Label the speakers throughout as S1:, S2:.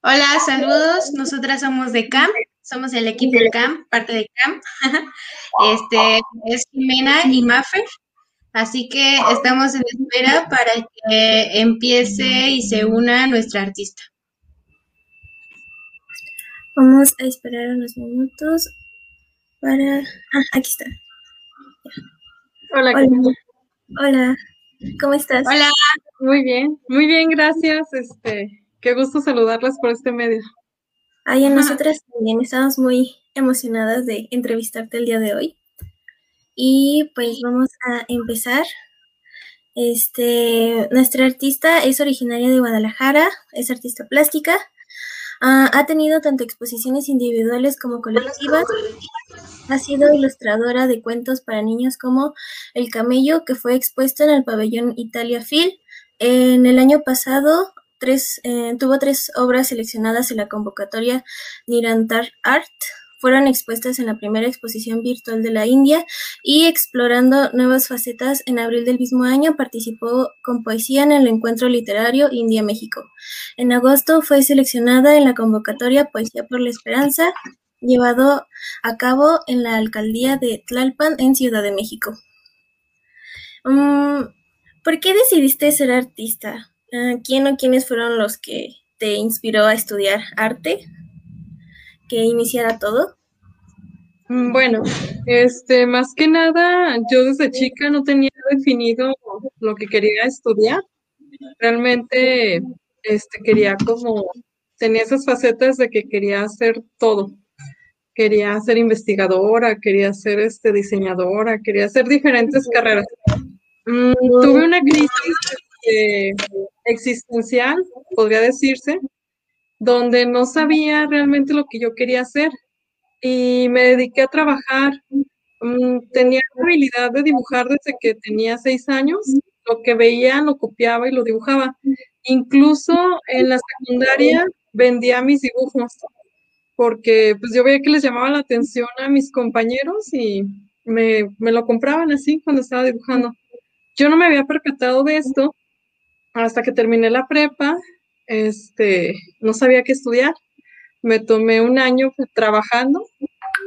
S1: Hola, saludos. Nosotras somos de CAM, somos el equipo CAM, parte de CAM. Este es Jimena y Maffer. Así que estamos en espera para que empiece y se una nuestra artista.
S2: Vamos a esperar unos minutos para... Ah, aquí está.
S3: Hola.
S2: Hola. Hola. ¿Cómo estás?
S1: Hola.
S3: Muy bien, muy bien, gracias. Este, qué gusto saludarlas por este medio.
S2: Ay, a nosotras también estamos muy emocionadas de entrevistarte el día de hoy. Y pues vamos a empezar. Este, nuestra artista es originaria de Guadalajara, es artista plástica. Ah, ha tenido tanto exposiciones individuales como colectivas. Ha sido ilustradora de cuentos para niños como El Camello, que fue expuesto en el pabellón Italia Phil. En el año pasado eh, tuvo tres obras seleccionadas en la convocatoria Nirantar Art. Fueron expuestas en la primera exposición virtual de la India y explorando nuevas facetas en abril del mismo año participó con poesía en el encuentro literario India-México. En agosto fue seleccionada en la convocatoria Poesía por la Esperanza, llevado a cabo en la alcaldía de Tlalpan en Ciudad de México. Um, ¿Por qué decidiste ser artista? Uh, ¿Quién o quiénes fueron los que te inspiró a estudiar arte? ¿Que iniciara todo?
S3: Bueno, este, más que nada, yo desde chica no tenía definido lo que quería estudiar. Realmente, este, quería como, tenía esas facetas de que quería hacer todo. Quería ser investigadora, quería ser este, diseñadora, quería hacer diferentes carreras. Mm, tuve una crisis eh, existencial, podría decirse, donde no sabía realmente lo que yo quería hacer y me dediqué a trabajar. Mm, tenía la habilidad de dibujar desde que tenía seis años. Lo que veía lo copiaba y lo dibujaba. Incluso en la secundaria vendía mis dibujos porque pues yo veía que les llamaba la atención a mis compañeros y me, me lo compraban así cuando estaba dibujando. Yo no me había percatado de esto hasta que terminé la prepa, este, no sabía qué estudiar. Me tomé un año trabajando,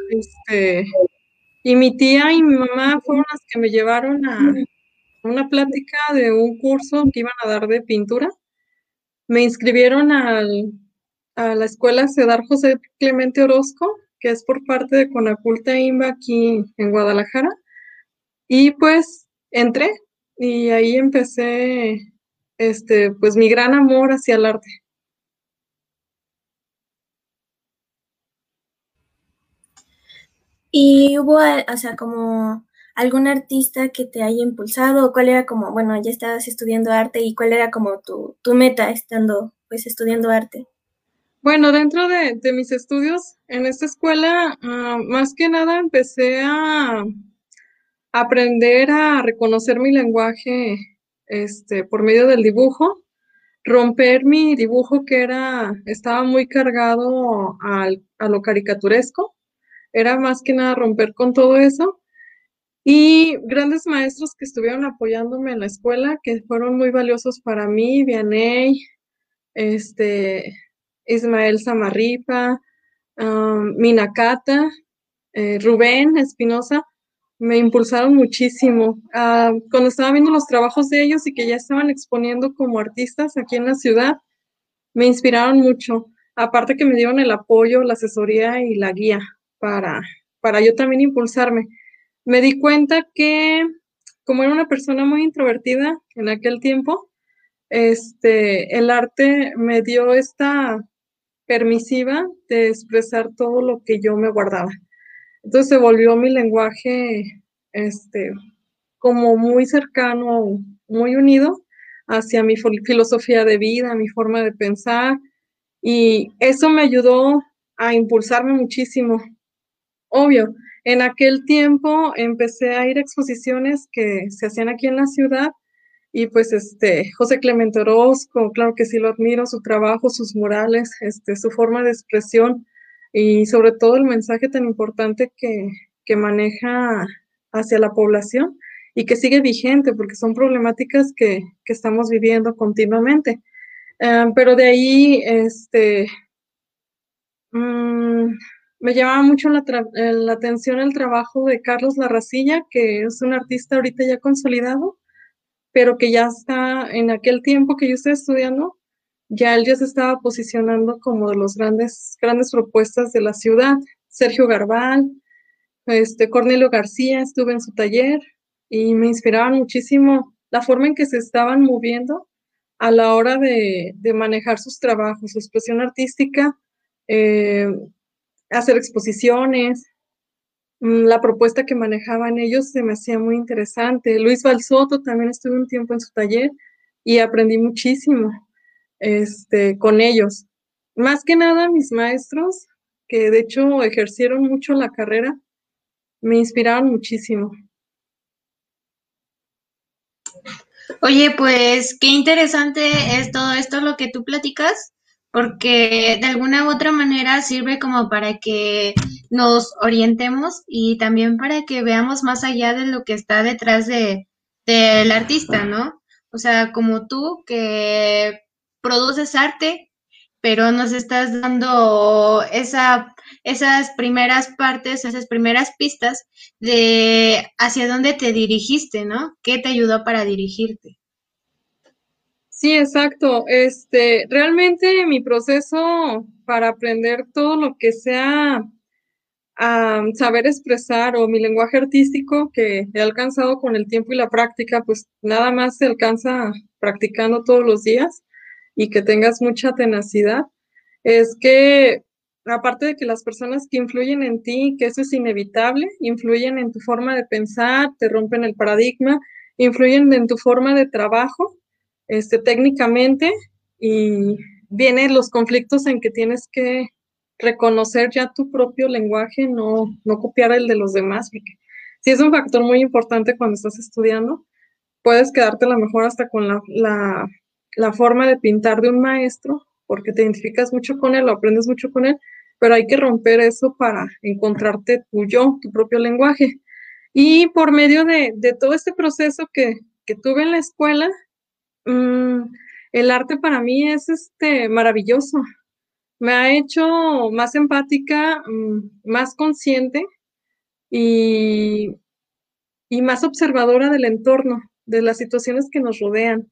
S3: este, y mi tía y mi mamá fueron las que me llevaron a una plática de un curso que iban a dar de pintura. Me inscribieron al, a la escuela Cedar José Clemente Orozco, que es por parte de Conaculta Imba aquí en Guadalajara. Y pues entré y ahí empecé este, pues mi gran amor hacia el arte.
S2: ¿Y hubo, o sea, como algún artista que te haya impulsado? ¿O cuál era como, bueno, ya estabas estudiando arte y cuál era como tu, tu meta estando, pues, estudiando arte?
S3: Bueno, dentro de, de mis estudios en esta escuela, uh, más que nada empecé a aprender a reconocer mi lenguaje este, por medio del dibujo, romper mi dibujo que era, estaba muy cargado al, a lo caricaturesco, era más que nada romper con todo eso. Y grandes maestros que estuvieron apoyándome en la escuela, que fueron muy valiosos para mí, Vianey, este, Ismael Samarripa, um, Minacata, eh, Rubén Espinosa, me impulsaron muchísimo. Uh, cuando estaba viendo los trabajos de ellos y que ya estaban exponiendo como artistas aquí en la ciudad, me inspiraron mucho. Aparte que me dieron el apoyo, la asesoría y la guía para, para yo también impulsarme. Me di cuenta que como era una persona muy introvertida en aquel tiempo, este, el arte me dio esta permisiva de expresar todo lo que yo me guardaba. Entonces se volvió mi lenguaje este, como muy cercano, muy unido hacia mi filosofía de vida, mi forma de pensar. Y eso me ayudó a impulsarme muchísimo. Obvio, en aquel tiempo empecé a ir a exposiciones que se hacían aquí en la ciudad y pues este José Clemente Orozco, claro que sí lo admiro, su trabajo, sus murales, este, su forma de expresión y sobre todo el mensaje tan importante que, que maneja hacia la población y que sigue vigente porque son problemáticas que, que estamos viviendo continuamente. Eh, pero de ahí, este, mm, me llamaba mucho la, eh, la, atención el trabajo de Carlos Larracilla, que es un artista ahorita ya consolidado, pero que ya está en aquel tiempo que yo estoy estudiando, ya él ya se estaba posicionando como de los grandes, grandes propuestas de la ciudad. Sergio Garbal, este, Cornelio García, estuve en su taller y me inspiraban muchísimo la forma en que se estaban moviendo a la hora de, manejar sus trabajos, su expresión artística, eh, hacer exposiciones. Mm, la propuesta que manejaban ellos se me hacía muy interesante. Luis Balsoto también estuve un tiempo en su taller y aprendí muchísimo este, con ellos. Más que nada, mis maestros, que de hecho ejercieron mucho la carrera, me inspiraron muchísimo.
S1: Oye, pues qué interesante es todo esto lo que tú platicas, porque de alguna u otra manera sirve como para que nos orientemos y también para que veamos más allá de lo que está detrás de del artista, ¿no? O sea, como tú que produces arte, pero nos estás dando esa, esas primeras partes, esas primeras pistas de hacia dónde te dirigiste, ¿no? ¿Qué te ayudó para dirigirte?
S3: Sí, exacto. Este, realmente mi proceso para aprender todo lo que sea saber expresar o mi lenguaje artístico que he alcanzado con el tiempo y la práctica, pues nada más se alcanza practicando todos los días y que tengas mucha tenacidad, es que aparte de que las personas que influyen en ti, que eso es inevitable, influyen en tu forma de pensar, te rompen el paradigma, influyen en tu forma de trabajo, este, técnicamente, y vienen los conflictos en que tienes que reconocer ya tu propio lenguaje, no, no copiar el de los demás, porque sí es un factor muy importante cuando estás estudiando, puedes quedarte a lo mejor hasta con la la forma de pintar de un maestro, porque te identificas mucho con él, o aprendes mucho con él, pero hay que romper eso para encontrarte tu yo, tu propio lenguaje. Y por medio de, todo este proceso que, tuve en la escuela, mm, el arte para mí es este, maravilloso. Me ha hecho más empática, mm, más consciente y, y más observadora del entorno, de las situaciones que nos rodean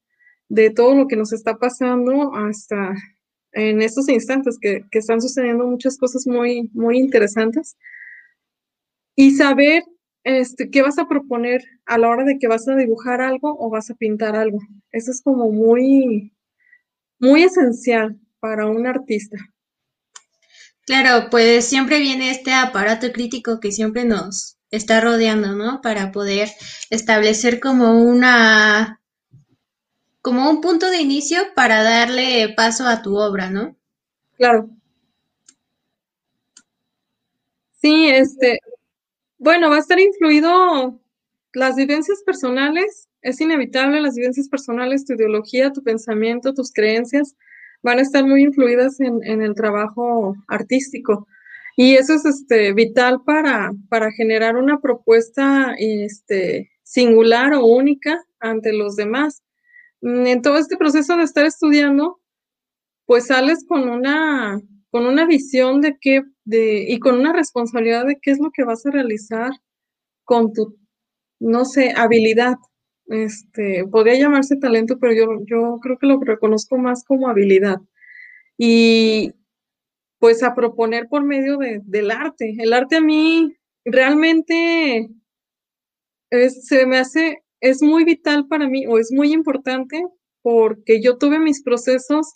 S3: de todo lo que nos está pasando hasta en estos instantes que, están sucediendo muchas cosas muy, muy interesantes. Y saber este, qué vas a proponer a la hora de que vas a dibujar algo o vas a pintar algo. Eso es como muy, muy esencial para un artista.
S1: Claro, pues siempre viene este aparato crítico que siempre nos está rodeando, ¿no? Para poder establecer como una como un punto de inicio para darle paso a tu obra, ¿no?
S3: Claro. Sí, este, bueno, va a estar influido las vivencias personales, es inevitable las vivencias personales, tu ideología, tu pensamiento, tus creencias van a estar muy influidas en, el trabajo artístico. Y eso es este, vital para, para generar una propuesta este, singular o única ante los demás. Mm, en todo este proceso de estar estudiando, pues sales con una, con una visión de qué, de, y con una responsabilidad de qué es lo que vas a realizar con tu, no sé, habilidad. Este, podría llamarse talento, pero yo, yo creo que lo reconozco más como habilidad. Y pues a proponer por medio de, del arte. El arte a mí realmente se me hace es muy vital para mí o es muy importante porque yo tuve mis procesos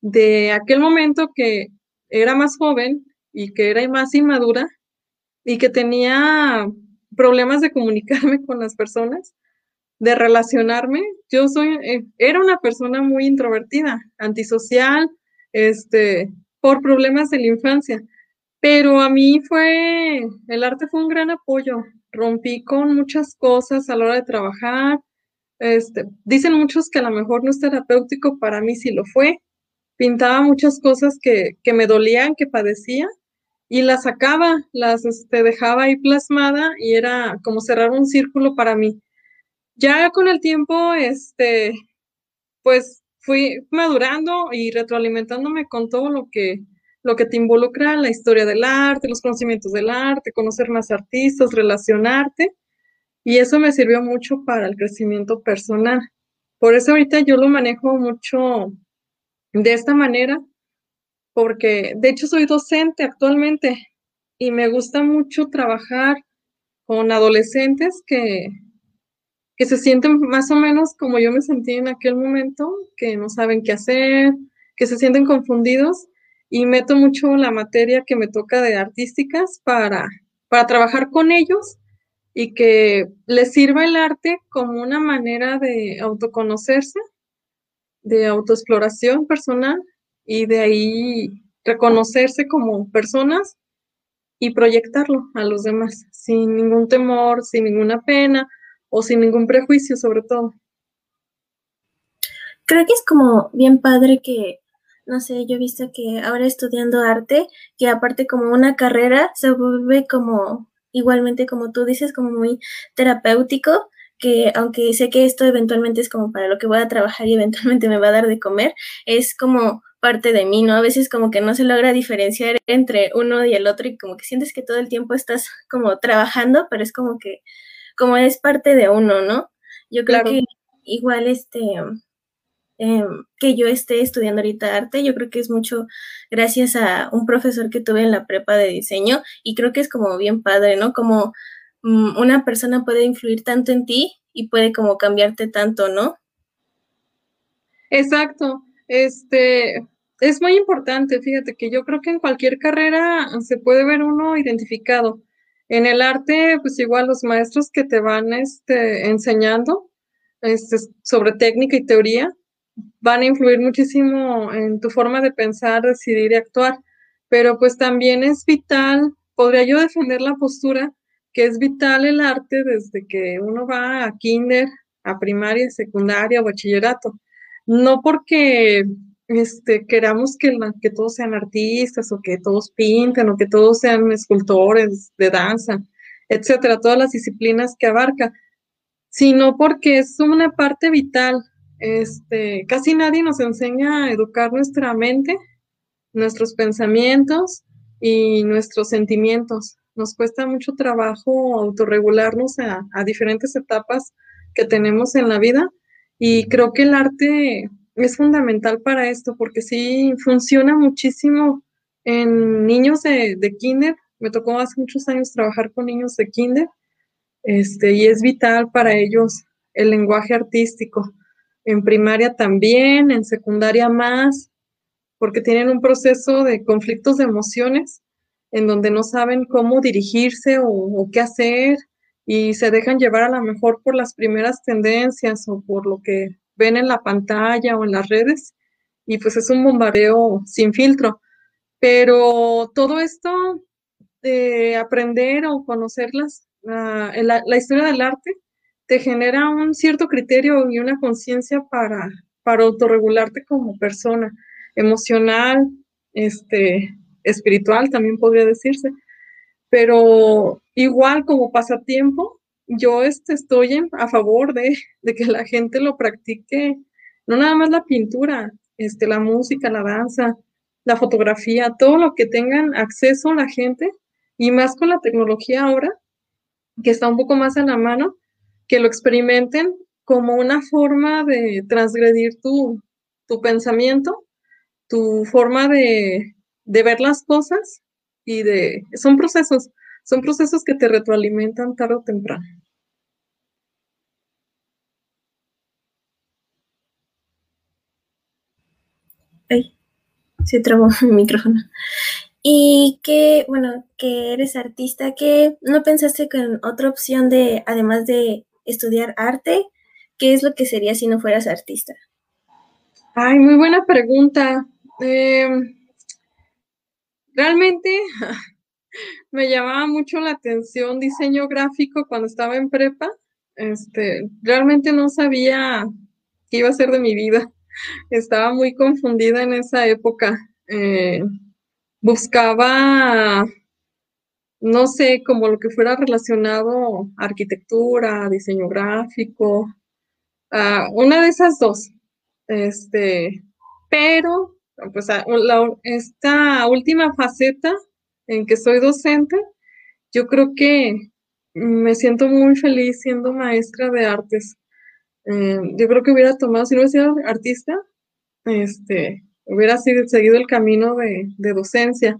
S3: de aquel momento que era más joven y que era más inmadura y que tenía problemas de comunicarme con las personas, de relacionarme. Yo soy, eh, era una persona muy introvertida, antisocial, este, por problemas de la infancia. Pero a mí fue, el arte fue un gran apoyo rompí con muchas cosas a la hora de trabajar. Este, dicen muchos que a lo mejor no es terapéutico, para mí sí lo fue. Pintaba muchas cosas que, me dolían, que padecía, y las sacaba, las este, dejaba ahí plasmada y era como cerrar un círculo para mí. Ya con el tiempo, este, pues fui madurando y retroalimentándome con todo lo que, lo que te involucra la historia del arte, los conocimientos del arte, conocer más artistas, relacionarte. Y eso me sirvió mucho para el crecimiento personal. Por eso ahorita yo lo manejo mucho de esta manera, porque de hecho soy docente actualmente y me gusta mucho trabajar con adolescentes que, que se sienten más o menos como yo me sentí en aquel momento, que no saben qué hacer, que se sienten confundidos y meto mucho la materia que me toca de artísticas para, para trabajar con ellos y que les sirva el arte como una manera de autoconocerse, de autoexploración personal y de ahí reconocerse como personas y proyectarlo a los demás sin ningún temor, sin ninguna pena o sin ningún prejuicio sobre todo.
S2: Creo que es como bien padre que, no sé, yo he visto que ahora estudiando arte, que aparte como una carrera se vuelve como, igualmente como tú dices, como muy terapéutico, que aunque sé que esto eventualmente es como para lo que voy a trabajar y eventualmente me va a dar de comer, es como parte de mí, ¿no? A veces como que no se logra diferenciar entre uno y el otro y como que sientes que todo el tiempo estás como trabajando, pero es como que como es parte de uno, ¿no? Yo creo que igual este, em, que yo esté estudiando ahorita arte, yo creo que es mucho gracias a un profesor que tuve en la prepa de diseño y creo que es como bien padre, ¿no? Como mm, una persona puede influir tanto en ti y puede como cambiarte tanto, ¿no?
S3: Exacto. Este, es muy importante, fíjate que yo creo que en cualquier carrera se puede ver uno identificado. En el arte, pues igual los maestros que te van este, enseñando este, sobre técnica y teoría van a influir muchísimo en tu forma de pensar, decidir y actuar. Pero pues también es vital, podría yo defender la postura, que es vital el arte desde que uno va a kinder, a primaria, secundaria, bachillerato. No porque este, queramos que, que todos sean artistas o que todos pinten o que todos sean escultores de danza, etcétera, todas las disciplinas que abarca, sino porque es una parte vital. Este, casi nadie nos enseña a educar nuestra mente, nuestros pensamientos y nuestros sentimientos. Nos cuesta mucho trabajo autorregularnos a, a diferentes etapas que tenemos en la vida y creo que el arte es fundamental para esto porque sí funciona muchísimo en niños de, kinder. Me tocó hace muchos años trabajar con niños de kinder este, y es vital para ellos el lenguaje artístico. En primaria también, en secundaria más, porque tienen un proceso de conflictos de emociones en donde no saben cómo dirigirse o, qué hacer y se dejan llevar a lo mejor por las primeras tendencias o por lo que ven en la pantalla o en las redes y pues es un bombardeo sin filtro. Pero todo esto de aprender o conocer la, la, historia del arte te genera un cierto criterio y una conciencia para, para autorregularte como persona, emocional, este, espiritual también podría decirse. Pero igual como pasatiempo, yo este, estoy a favor de, que la gente lo practique, no nada más la pintura, este, la música, la danza, la fotografía, todo lo que tengan acceso la gente y más con la tecnología ahora, que está un poco más a la mano, que lo experimenten como una forma de transgredir tu, pensamiento, tu forma de, de ver las cosas y de, son procesos, son procesos que te retroalimentan tarde o temprano.
S2: Ay, se trabó mi micrófono. Y que, bueno, que eres artista, que no pensaste con otra opción de, además de estudiar arte, ¿qué es lo que sería si no fueras artista?
S3: Ay, muy buena pregunta. Em, realmente me llamaba mucho la atención diseño gráfico cuando estaba en prepa. Este, realmente no sabía qué iba a ser de mi vida. Estaba muy confundida en esa época. Eh, buscaba, no sé, como lo que fuera relacionado a arquitectura, diseño gráfico, una de esas dos. este, pero pues esta última faceta en que soy docente, yo creo que me siento muy feliz siendo maestra de artes. Eh, yo creo que hubiera tomado, si no hubiera sido artista, este, hubiera seguido el camino de, docencia.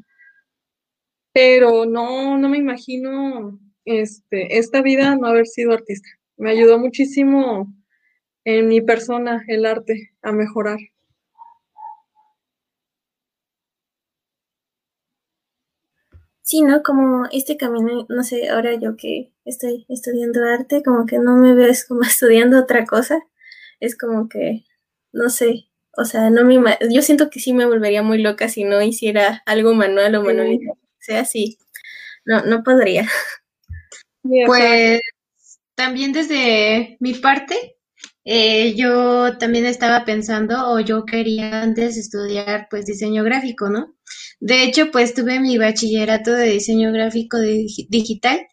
S3: Pero no, no me imagino este, esta vida no haber sido artista. Me ayudó muchísimo en mi persona el arte a mejorar.
S2: Sí, ¿no? Como este camino, no sé, ahora yo que estoy estudiando arte, como que no me ves como estudiando otra cosa. Es como que, no sé, o sea, no me yo siento que sí me volvería muy loca si no hiciera algo manual o manualidad. Sea, sí, no, no podría.
S1: Pues también desde mi parte, eh, yo también estaba pensando o yo quería antes estudiar pues diseño gráfico, ¿no? De hecho, pues tuve mi bachillerato de diseño gráfico digital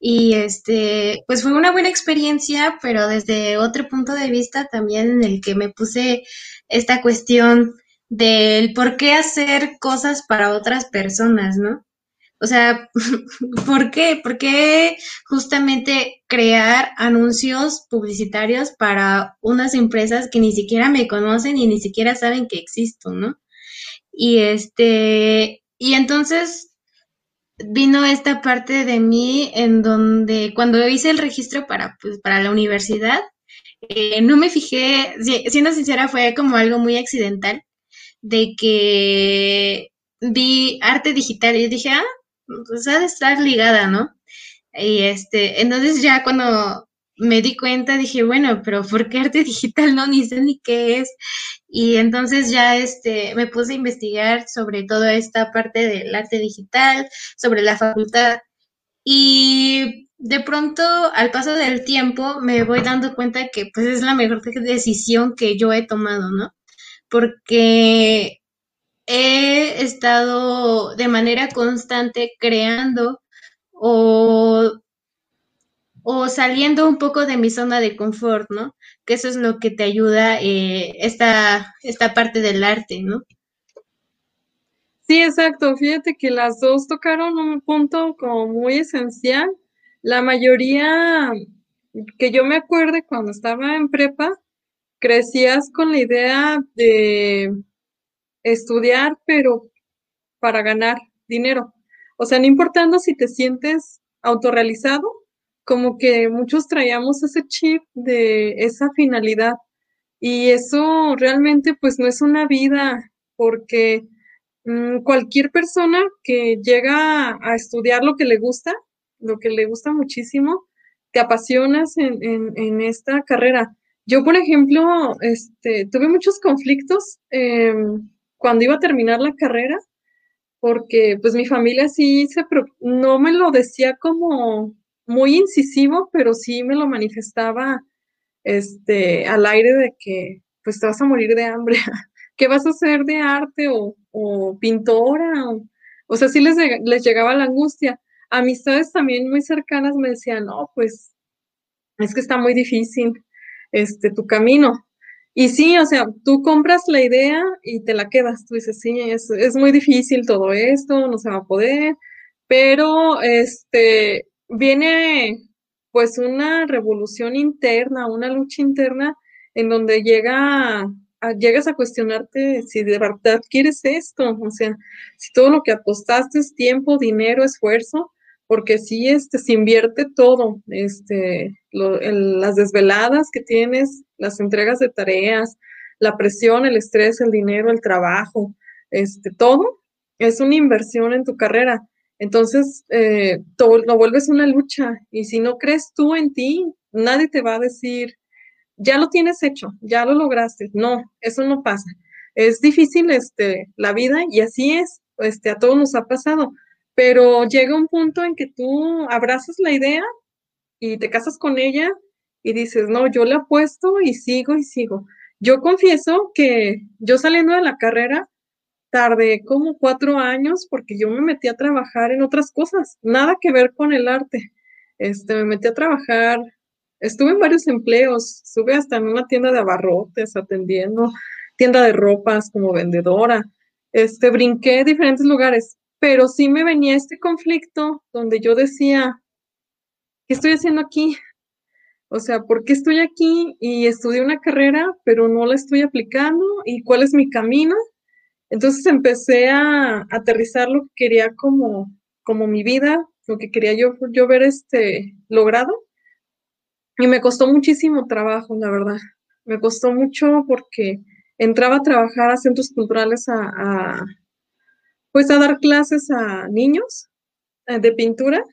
S1: y este, pues fue una buena experiencia, pero desde otro punto de vista también en el que me puse esta cuestión del por qué hacer cosas para otras personas, ¿no? O sea, ¿por qué? ¿Por qué justamente crear anuncios publicitarios para unas empresas que ni siquiera me conocen y ni siquiera saben que existo, ¿no? Y este, y entonces vino esta parte de mí en donde cuando hice el registro para, pues, para la universidad, eh, no me fijé, siendo sincera, fue como algo muy accidental, de que vi arte digital y dije, ah, pues ha de estar ligada, ¿no? Y este, entonces ya cuando me di cuenta dije, bueno, pero ¿por qué arte digital? No, ni sé ni qué es. Y entonces ya este, me puse a investigar sobre toda esta parte del arte digital, sobre la facultad. Y de pronto, al paso del tiempo, me voy dando cuenta que pues es la mejor decisión que yo he tomado, ¿no? Porque he estado de manera constante creando o o saliendo un poco de mi zona de confort, ¿no? Que eso es lo que te ayuda eh, esta, esta parte del arte, ¿no?
S3: Sí, exacto. Fíjate que las dos tocaron un punto como muy esencial. La mayoría que yo me acuerde cuando estaba en prepa, crecías con la idea de estudiar, pero para ganar dinero. O sea, no importando si te sientes autorrealizado como que muchos traíamos ese chip de esa finalidad y eso realmente pues no es una vida porque mm, cualquier persona que llega a estudiar lo que le gusta, lo que le gusta muchísimo, te apasionas en, esta carrera. Yo, por ejemplo, este, tuve muchos conflictos em, cuando iba a terminar la carrera, porque pues mi familia sí se, no me lo decía como muy incisivo, pero sí me lo manifestaba este, al aire de que pues te vas a morir de hambre. ¿Qué vas a hacer de arte o, pintora? O, sea, sí les, les llegaba la angustia. Amistades también muy cercanas me decían, no, pues es que está muy difícil este, tu camino. Y sí, o sea, tú compras la idea y te la quedas. Tú dices, sí, es, muy difícil todo esto, no se va a poder, pero este, viene pues una revolución interna, una lucha interna en donde llega llegas a cuestionarte si de verdad quieres esto, o sea, si todo lo que apostaste es tiempo, dinero, esfuerzo, porque si este, se invierte todo, este, las desveladas que tienes, las entregas de tareas, la presión, el estrés, el dinero, el trabajo, este, todo es una inversión en tu carrera. Entonces, eh, lo vuelves una lucha y si no crees tú en ti, nadie te va a decir, ya lo tienes hecho, ya lo lograste. No, eso no pasa. Es difícil este, la vida y así es, este, a todos nos ha pasado, pero llega un punto en que tú abrazas la idea y te casas con ella y dices, no, yo le apuesto y sigo y sigo. Yo confieso que yo saliendo de la carrera, tardé como cuatro años porque yo me metí a trabajar en otras cosas, nada que ver con el arte. Este, me metí a trabajar estuve en varios empleos, estuve hasta en una tienda de abarrotes atendiendo, tienda de ropas como vendedora, este, brinqué diferentes lugares, pero sí me venía este conflicto donde yo decía, ¿qué estoy haciendo aquí? O sea, ¿por qué estoy aquí y estudié una carrera, pero no la estoy aplicando? ¿Y cuál es mi camino? Entonces empecé a, aterrizar lo que quería como, como mi vida, lo que quería yo, yo ver este, logrado. Y me costó muchísimo trabajo, la verdad. Me costó mucho porque entraba a trabajar a centros culturales a, pues a dar clases a niños eh, de pintura,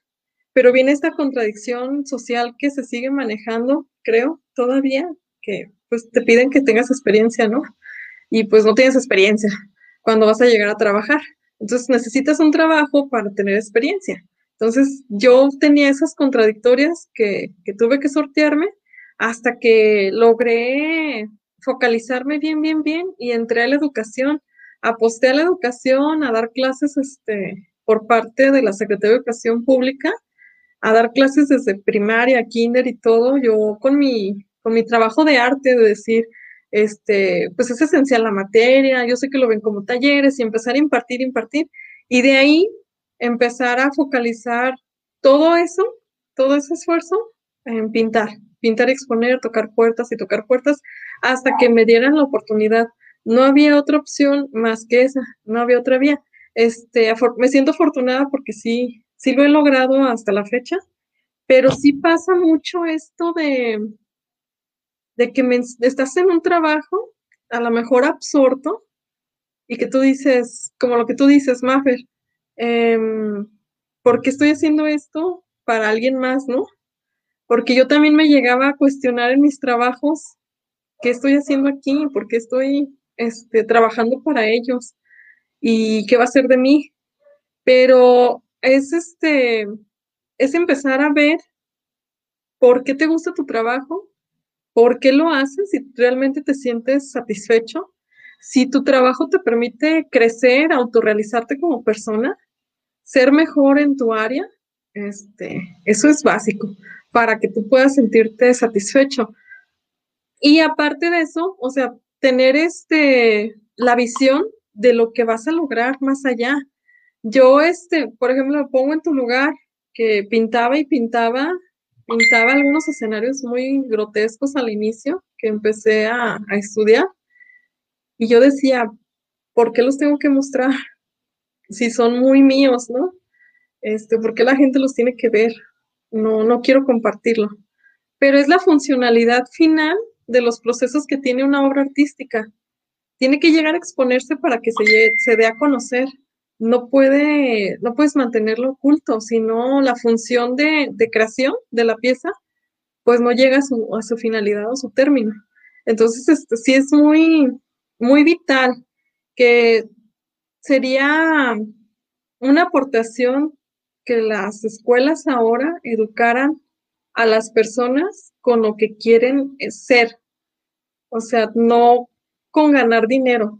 S3: pero viene esta contradicción social que se sigue manejando, creo, todavía, que pues te piden que tengas experiencia, ¿no? Y pues no tienes experiencia cuando vas a llegar a trabajar. Entonces necesitas un trabajo para tener experiencia. Entonces yo tenía esas contradictorias que, que tuve que sortearme hasta que logré focalizarme bien, bien, bien y entré a la educación. Aposté a la educación, a dar clases este, por parte de la Secretaría de Educación Pública, a dar clases desde primaria, kinder y todo. Yo con mi, con mi trabajo de arte, de decir, este, pues es esencial la materia, yo sé que lo ven como talleres y empezar a impartir, impartir. Y de ahí empezar a focalizar todo eso, todo ese esfuerzo en pintar, pintar, exponer, tocar puertas y tocar puertas hasta que me dieran la oportunidad. No había otra opción más que esa, no había otra vía. Este, me siento afortunada porque sí, sí lo he logrado hasta la fecha, pero sí pasa mucho esto de, de que estás en un trabajo, a lo mejor absorto, y que tú dices, como lo que tú dices, Maffer, eh, ¿por qué estoy haciendo esto para alguien más, no? Porque yo también me llegaba a cuestionar en mis trabajos, ¿qué estoy haciendo aquí? ¿Por qué estoy este, trabajando para ellos? ¿Y qué va a ser de mí? Pero es este, es empezar a ver por qué te gusta tu trabajo, por qué lo haces, si realmente te sientes satisfecho, si tu trabajo te permite crecer, autorrealizarte como persona, ser mejor en tu área, este, eso es básico para que tú puedas sentirte satisfecho. Y aparte de eso, o sea, tener este, la visión de lo que vas a lograr más allá. Yo, este, por ejemplo, pongo en tu lugar, que pintaba y pintaba, pintaba algunos escenarios muy grotescos al inicio, que empecé a, a estudiar. Y yo decía, ¿por qué los tengo que mostrar? Si son muy míos, ¿no? Este, ¿por qué la gente los tiene que ver? no, no quiero compartirlo. Pero es la funcionalidad final de los procesos que tiene una obra artística. Tiene que llegar a exponerse para que se, se dé a conocer. No, puede, no puedes mantenerlo oculto, sino la función de, creación de la pieza, pues no llega a su, a su finalidad o su término. Entonces, este, sí es muy, muy vital que sería una aportación que las escuelas ahora educaran a las personas con lo que quieren eh, ser. O sea, no con ganar dinero.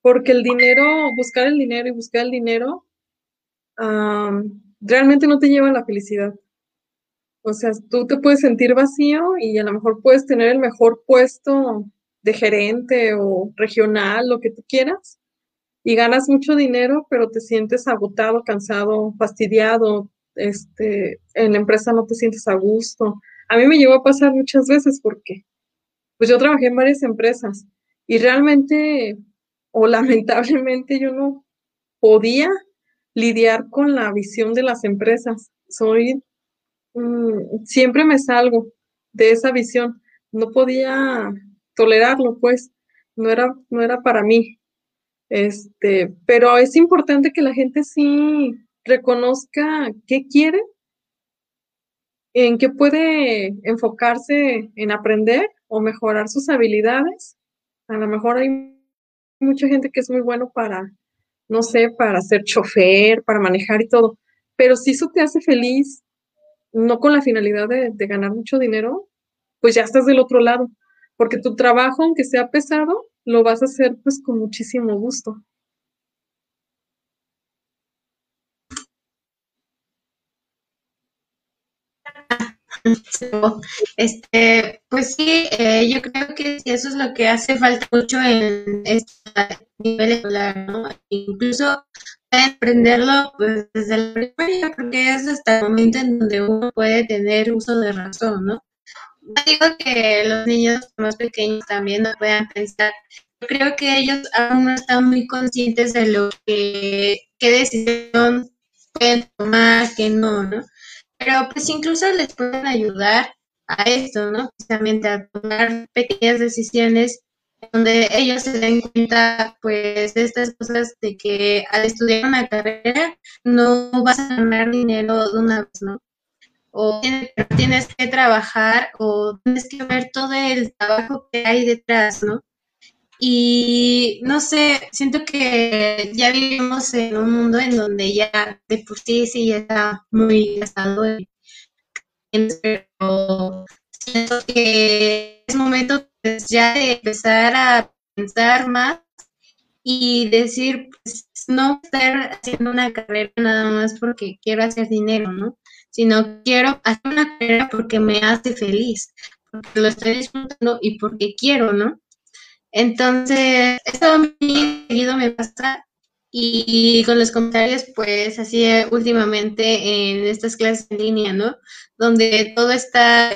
S3: Porque el dinero, buscar el dinero y buscar el dinero, realmente no te lleva a la felicidad. O sea, tú te puedes sentir vacío y a lo mejor puedes tener el mejor puesto de gerente o regional, lo que tú quieras, y ganas mucho dinero, pero te sientes agotado, cansado, fastidiado, este, en la empresa no te sientes a gusto. A mí me llegó a pasar muchas veces porque pues yo trabajé en varias empresas y realmente o lamentablemente yo no podía lidiar con la visión de las empresas. Soy, mm, siempre me salgo de esa visión. No podía tolerarlo, pues, no era, no era para mí. Este, pero es importante que la gente sí reconozca qué quiere, en qué puede enfocarse en aprender o mejorar sus habilidades. A lo mejor hay mucha gente que es muy bueno para, no sé, para ser chofer, para manejar y todo, pero si eso te hace feliz, no con la finalidad de, de ganar mucho dinero, pues ya estás del otro lado, porque tu trabajo, aunque sea pesado, lo vas a hacer pues con muchísimo gusto.
S1: Este, pues sí, eh, yo creo que eso es lo que hace falta mucho en este nivel escolar, ¿no? Incluso aprenderlo pues, desde la primaria, porque es hasta el momento en donde uno puede tener uso de razón, ¿no? Digo que los niños más pequeños también no puedan pensar. Yo creo que ellos aún no están muy conscientes de lo que, qué decisión pueden tomar, qué no, ¿no? Pero pues incluso les pueden ayudar a esto, ¿no? Precisamente a tomar pequeñas decisiones donde ellos se den cuenta, pues, de estas cosas de que al estudiar una carrera no vas a ganar dinero de una vez, ¿no? O tienes, que trabajar o tienes que ver todo el trabajo que hay detrás, ¿no? Y no sé, siento que ya vivimos en un mundo en donde ya de por sí sí ya está muy gastado, pero siento que es momento pues, ya de empezar a pensar más y decir, pues, no estar haciendo una carrera nada más porque quiero hacer dinero, ¿no? Sino quiero hacer una carrera porque me hace feliz, porque lo estoy disfrutando y porque quiero, ¿no? Entonces, esto a mí seguido me pasa y con los comentarios, pues así últimamente en estas clases en línea, ¿no? Donde todo está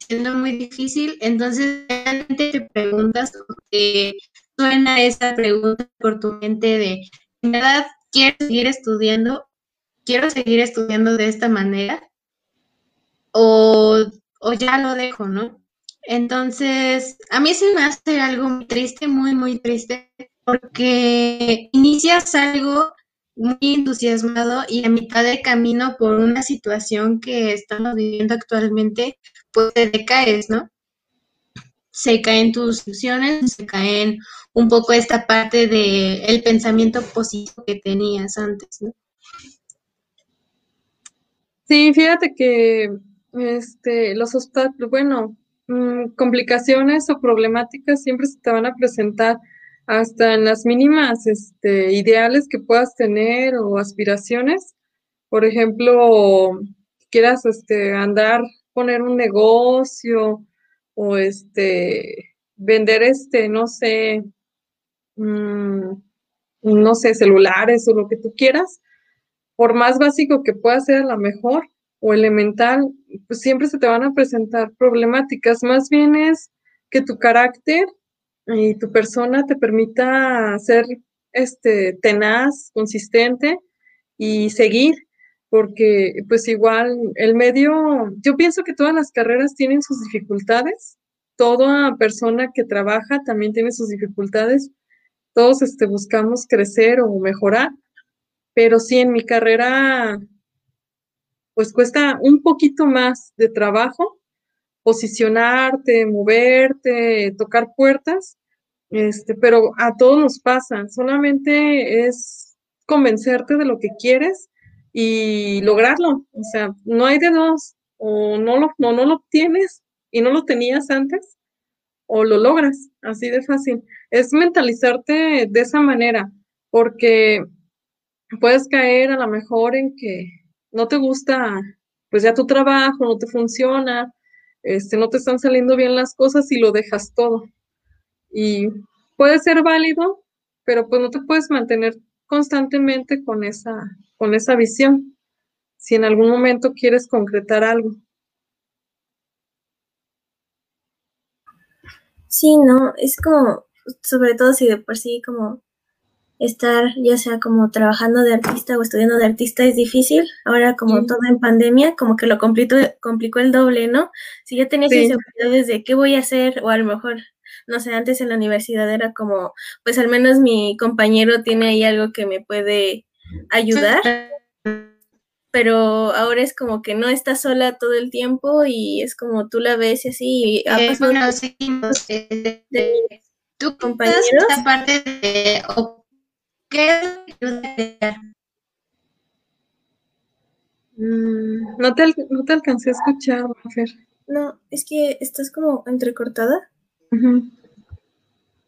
S1: siendo muy difícil, entonces realmente te preguntas, te suena esa pregunta por tu mente de, ¿en verdad quiero seguir estudiando? ¿Quiero seguir estudiando de esta manera? O, o ya lo dejo, ¿no? Entonces, a mí se me hace algo muy triste, muy, muy triste, porque inicias algo muy entusiasmado y a mitad de camino por una situación que estamos viviendo actualmente, pues te decaes, ¿no? Se caen tus ilusiones, se caen un poco esta parte del el pensamiento positivo que tenías antes, ¿no?
S3: Sí, fíjate que este, los obstáculos, bueno, Mm, complicaciones o problemáticas siempre se te van a presentar hasta en las mínimas este, ideales que puedas tener o aspiraciones. Por ejemplo, quieras este, andar, poner un negocio o este, vender este, no sé, mm, no sé, celulares o lo que tú quieras, por más básico que pueda ser a lo mejor, o elemental, pues siempre se te van a presentar problemáticas. Más bien es que tu carácter y tu persona te permita ser este, tenaz, consistente y seguir, porque pues igual el medio, yo pienso que todas las carreras tienen sus dificultades, toda persona que trabaja también tiene sus dificultades, todos este, buscamos crecer o mejorar, pero sí en mi carrera pues cuesta un poquito más de trabajo posicionarte, moverte, tocar puertas, este, pero a todos nos pasa, solamente es convencerte de lo que quieres y lograrlo, o sea, no hay de dos, o no lo, no, no lo obtienes y no lo tenías antes, o lo logras, así de fácil. Es mentalizarte de esa manera, porque puedes caer a lo mejor en que no te gusta, pues ya tu trabajo no te funciona, este, no te están saliendo bien las cosas y lo dejas todo. Y puede ser válido, pero pues no te puedes mantener constantemente con esa, con esa visión, si en algún momento quieres concretar algo.
S2: Sí, no, es como, sobre todo si de por sí como estar ya sea como trabajando de artista o estudiando de artista es difícil. Ahora como todo en pandemia, como que lo complicó, complicó el doble, ¿no? Si ya tenías sí. inseguridades de qué voy a hacer o a lo mejor, no sé, antes en la universidad era como, pues al menos mi compañero tiene ahí algo que me puede ayudar. Pero ahora es como que no está sola todo el tiempo y es como tú la ves y así. Y
S1: eh, bueno, seguimos. De, ¿Tú compañeros? parte de ¿Qué
S3: mm, no, te, no te alcancé a escuchar, Fer.
S2: No, es que estás como entrecortada.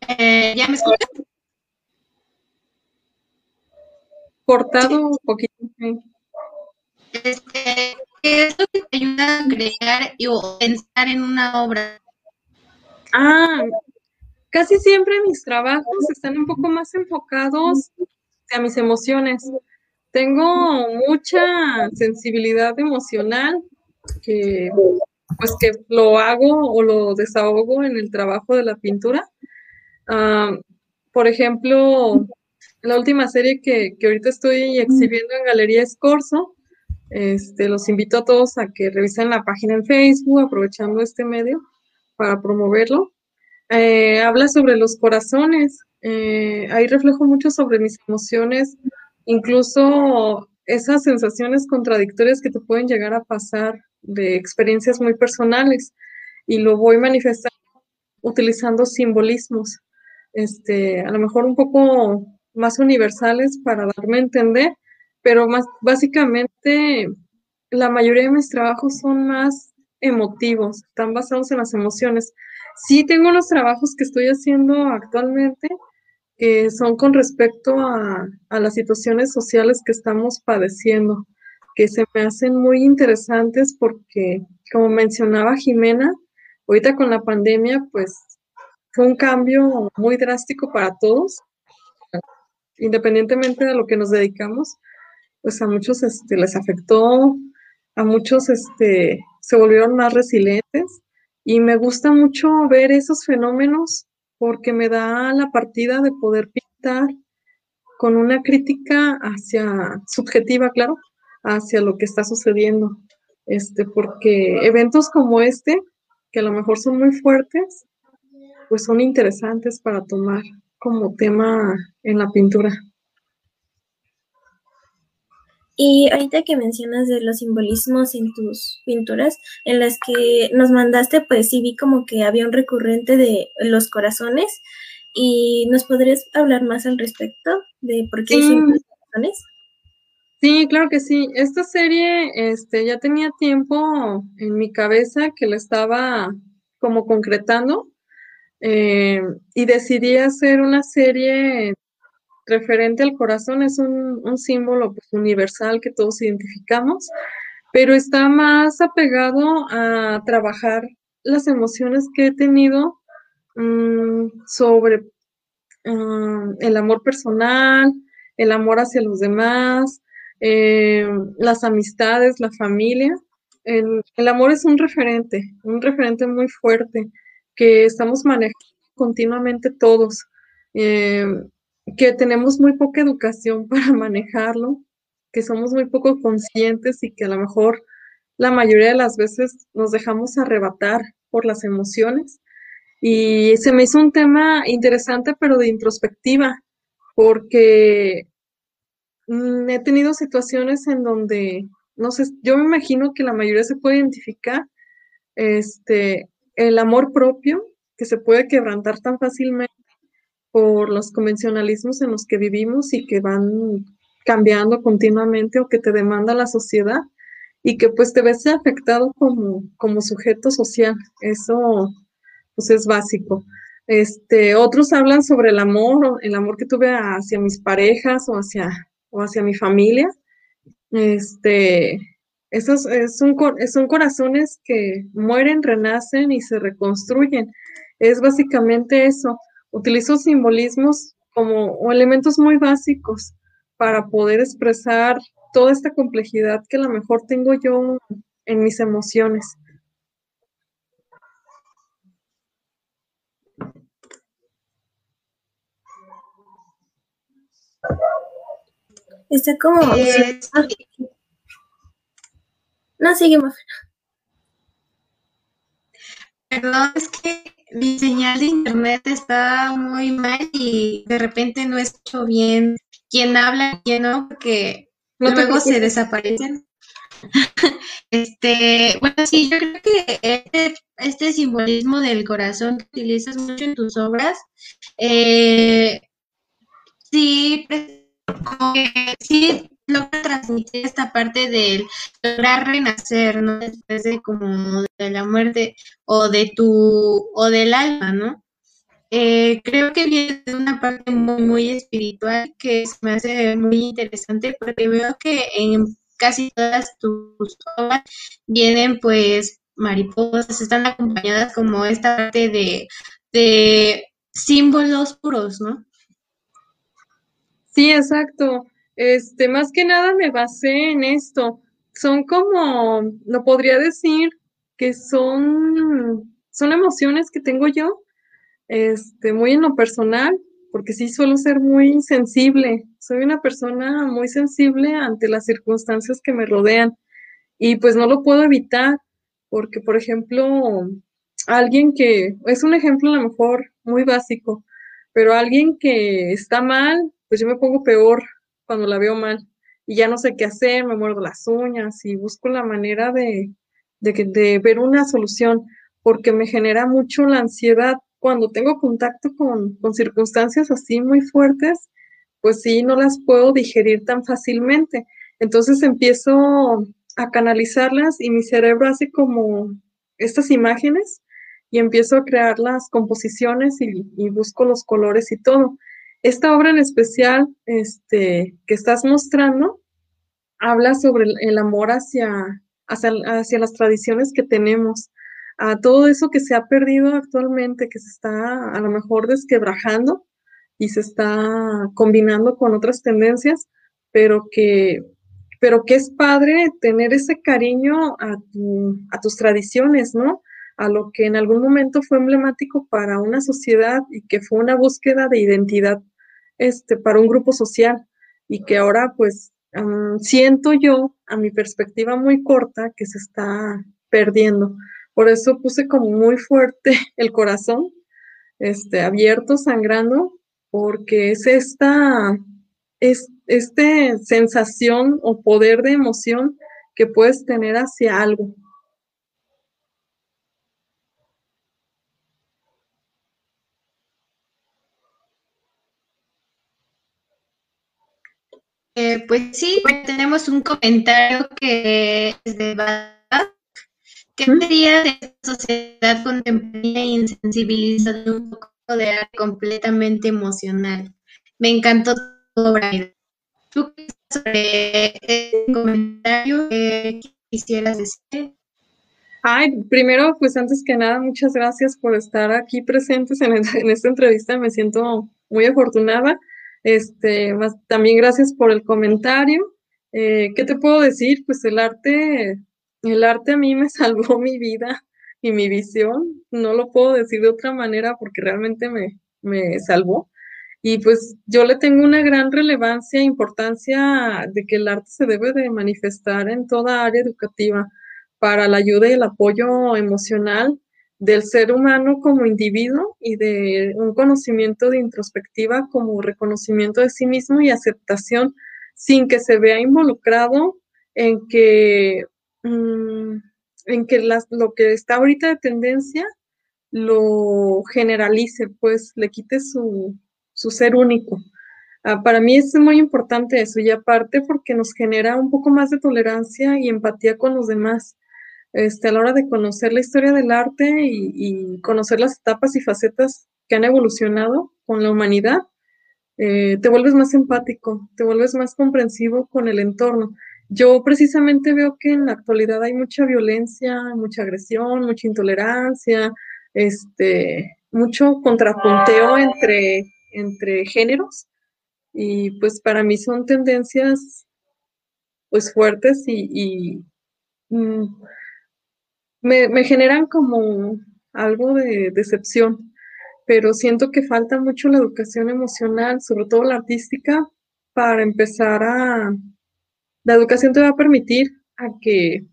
S1: eh, ¿Ya me escuchas?
S3: Cortado un poquito.
S1: Este, ¿qué es lo que te ayuda a crear o pensar en una obra?
S3: Ah, casi siempre mis trabajos están un poco más enfocados a mis emociones. Tengo mucha sensibilidad emocional que pues que lo hago o lo desahogo en el trabajo de la pintura. Por ejemplo, la última serie que, que, ahorita estoy exhibiendo en Galería Escorzo, este, los invito a todos a que revisen la página en Facebook, aprovechando este medio para promoverlo. Eh, habla sobre los corazones. Eh, ahí reflejo mucho sobre mis emociones, incluso esas sensaciones contradictorias que te pueden llegar a pasar de experiencias muy personales y lo voy manifestando utilizando simbolismos, este, a lo mejor un poco más universales para darme a entender, pero más básicamente la mayoría de mis trabajos son más emotivos, están basados en las emociones. Sí tengo unos trabajos que estoy haciendo actualmente que son con respecto a, las situaciones sociales que estamos padeciendo que se me hacen muy interesantes porque, como mencionaba Jimena, ahorita con la pandemia, pues fue un cambio muy drástico para todos, independientemente de lo que nos dedicamos, pues a muchos este, les afectó, a muchos este, se volvieron más resilientes y me gusta mucho ver esos fenómenos porque me da la partida de poder pintar con una crítica hacia subjetiva, claro, hacia lo que está sucediendo. Este, porque eventos como este, que a lo mejor son muy fuertes, pues son interesantes para tomar como tema en la pintura.
S2: Y ahorita que mencionas de los simbolismos en tus pinturas, en las que nos mandaste, pues sí vi como que había un recurrente de los corazones. ¿Y nos podrías hablar más al respecto de por qué hay corazones?
S3: Sí, claro que sí. Esta serie este, ya tenía tiempo en mi cabeza que la estaba como concretando eh, y decidí hacer una serie referente al corazón. Es un, símbolo pues, universal que todos identificamos, pero está más apegado a trabajar las emociones que he tenido mm, sobre mm, el amor personal, el amor hacia los demás, eh, las amistades, la familia. El, amor es un referente, un referente muy fuerte que estamos manejando continuamente todos, eh, que tenemos muy poca educación para manejarlo, que somos muy poco conscientes y que a lo mejor la mayoría de las veces nos dejamos arrebatar por las emociones. Y se me hizo un tema interesante, pero de introspectiva, porque Mm, he tenido situaciones en donde, no sé, yo me imagino que la mayoría se puede identificar este, el amor propio que se puede quebrantar tan fácilmente por los convencionalismos en los que vivimos y que van cambiando continuamente o que te demanda la sociedad y que pues te ves afectado como, como sujeto social. Eso pues es básico. Este, otros hablan sobre el amor, el amor que tuve hacia mis parejas o hacia o hacia mi familia. Este, esos son, son corazones que mueren, renacen y se reconstruyen. Es básicamente eso. Utilizo simbolismos como elementos muy básicos para poder expresar toda esta complejidad que a lo mejor tengo yo en mis emociones.
S2: Está como... Eh, no, sigue más.
S1: Perdón, es que mi señal de internet está muy mal y de repente no escucho bien quién habla y quién no, porque luego se desaparecen. este, bueno, sí, yo creo que este, este, simbolismo del corazón que utilizas mucho en tus obras, eh, sí, como que sí logra transmitir esta parte del lograr renacer, ¿no? Después de como de la muerte o de tu, o del alma, ¿no? Eh, creo que viene de una parte muy, muy espiritual que me hace muy interesante porque veo que en casi todas tus obras vienen pues mariposas, están acompañadas como esta parte de, de símbolos puros, ¿no?
S3: Sí, exacto. Este, más que nada me basé en esto. Son como, lo podría decir, que son, son emociones que tengo yo, este, muy en lo personal, porque sí suelo ser muy sensible. Soy una persona muy sensible ante las circunstancias que me rodean y pues no lo puedo evitar, porque por ejemplo, alguien que, es un ejemplo a lo mejor muy básico, pero alguien que está mal, pues yo me pongo peor cuando la veo mal y ya no sé qué hacer, me muerdo las uñas y busco la manera de, de, ver una solución porque me genera mucho la ansiedad cuando tengo contacto con, con circunstancias así muy fuertes, pues sí, no las puedo digerir tan fácilmente. Entonces empiezo a canalizarlas y mi cerebro hace como estas imágenes y empiezo a crear las composiciones y, busco los colores y todo. Esta obra en especial este, que estás mostrando habla sobre el, amor hacia, hacia, las tradiciones que tenemos, a todo eso que se ha perdido actualmente, que se está a lo mejor desquebrajando y se está combinando con otras tendencias, pero que, pero que es padre tener ese cariño a, a tus tradiciones, ¿no? a lo que en algún momento fue emblemático para una sociedad y que fue una búsqueda de identidad este, para un grupo social y que ahora pues siento yo a mi perspectiva muy corta que se está perdiendo. Por eso puse como muy fuerte el corazón, este, abierto, sangrando, porque es esta, es, este sensación o poder de emoción que puedes tener hacia algo.
S1: Eh, pues sí, tenemos un comentario que es de ¿Qué sería de esta sociedad contemporánea insensibilizada de un poco de arte completamente emocional? Me encantó tu obra. ¿Tú qué sobre este comentario que quisieras decir?
S3: Ay, primero, pues antes que nada, muchas gracias por estar aquí presentes en, en esta entrevista. Me siento muy afortunada. Este, también gracias por el comentario. Eh, ¿Qué te puedo decir? Pues el arte, el arte a mí me salvó mi vida y mi visión. No lo puedo decir de otra manera porque realmente me, me salvó. Y pues yo le tengo una gran relevancia e importancia de que el arte se debe de manifestar en toda área educativa para la ayuda y el apoyo emocional del ser humano como individuo y de un conocimiento de introspectiva como reconocimiento de sí mismo y aceptación sin que se vea involucrado en que, mm, en que lo que está ahorita de tendencia lo generalice, pues le quite su, ser único. Ah, para mí es muy importante eso y aparte porque nos genera un poco más de tolerancia y empatía con los demás este, a la hora de conocer la historia del arte y, conocer las etapas y facetas que han evolucionado con la humanidad, eh, te vuelves más empático, te vuelves más comprensivo con el entorno. Yo precisamente veo que en la actualidad hay mucha violencia, mucha agresión, mucha intolerancia, este, mucho contrapunteo entre, entre géneros y pues para mí son tendencias pues fuertes y, mm, me, generan como algo de decepción, pero siento que falta mucho la educación emocional, sobre todo la artística, para empezar a... La educación te va a permitir a que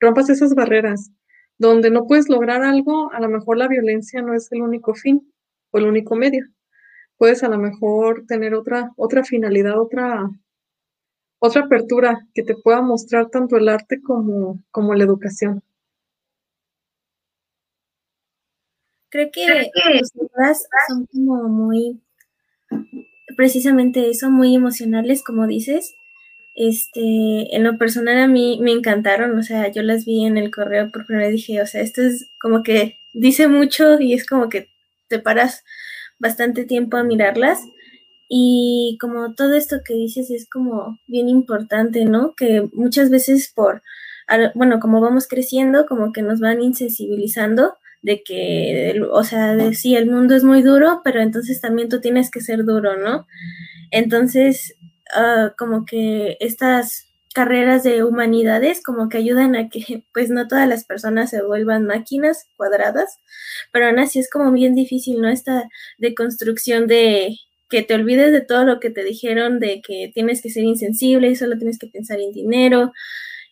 S3: rompas esas barreras. Donde no puedes lograr algo, a lo mejor la violencia no es el único fin o el único medio. Puedes a lo mejor tener otra, otra finalidad, otra, otra apertura que te pueda mostrar tanto el arte como, como la educación.
S2: Creo que las obras son como muy, precisamente eso, muy emocionales, como dices. Este, en lo personal a mí me encantaron, o sea, yo las vi en el correo por primera vez dije, o sea, esto es como que dice mucho y es como que te paras bastante tiempo a mirarlas. Y como todo esto que dices es como bien importante, ¿no? Que muchas veces por, bueno, como vamos creciendo, como que nos van insensibilizando de que, o sea, de sí, el mundo es muy duro, pero entonces también tú tienes que ser duro, ¿no? Entonces, uh, como que estas carreras de humanidades como que ayudan a que pues no todas las personas se vuelvan máquinas cuadradas, pero aún así es como bien difícil, ¿no? Esta deconstrucción de que te olvides de todo lo que te dijeron, de que tienes que ser insensible y solo tienes que pensar en dinero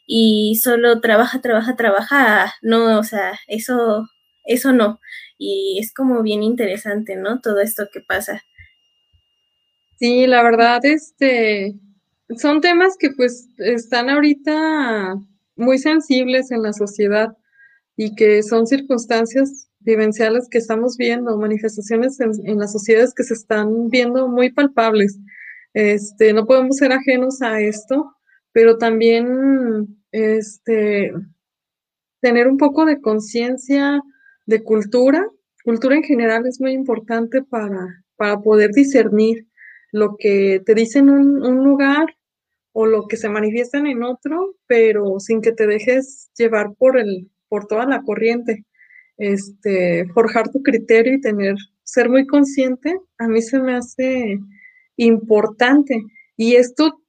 S2: y solo trabaja, trabaja, trabaja, no, o sea, eso, eso no. Y es como bien interesante, ¿no? Todo esto que pasa.
S3: Sí, la verdad, este, son temas que pues están ahorita muy sensibles en la sociedad y que son circunstancias vivenciales que estamos viendo, manifestaciones en, las sociedades que se están viendo muy palpables. Este, no podemos ser ajenos a esto, pero también este, tener un poco de conciencia de cultura. Cultura en general es muy importante para, para poder discernir lo que te dicen en un, lugar o lo que se manifiestan en otro, pero sin que te dejes llevar por, el, por toda la corriente este, forjar tu criterio y tener, ser muy consciente, a mí se me hace importante. Y esto,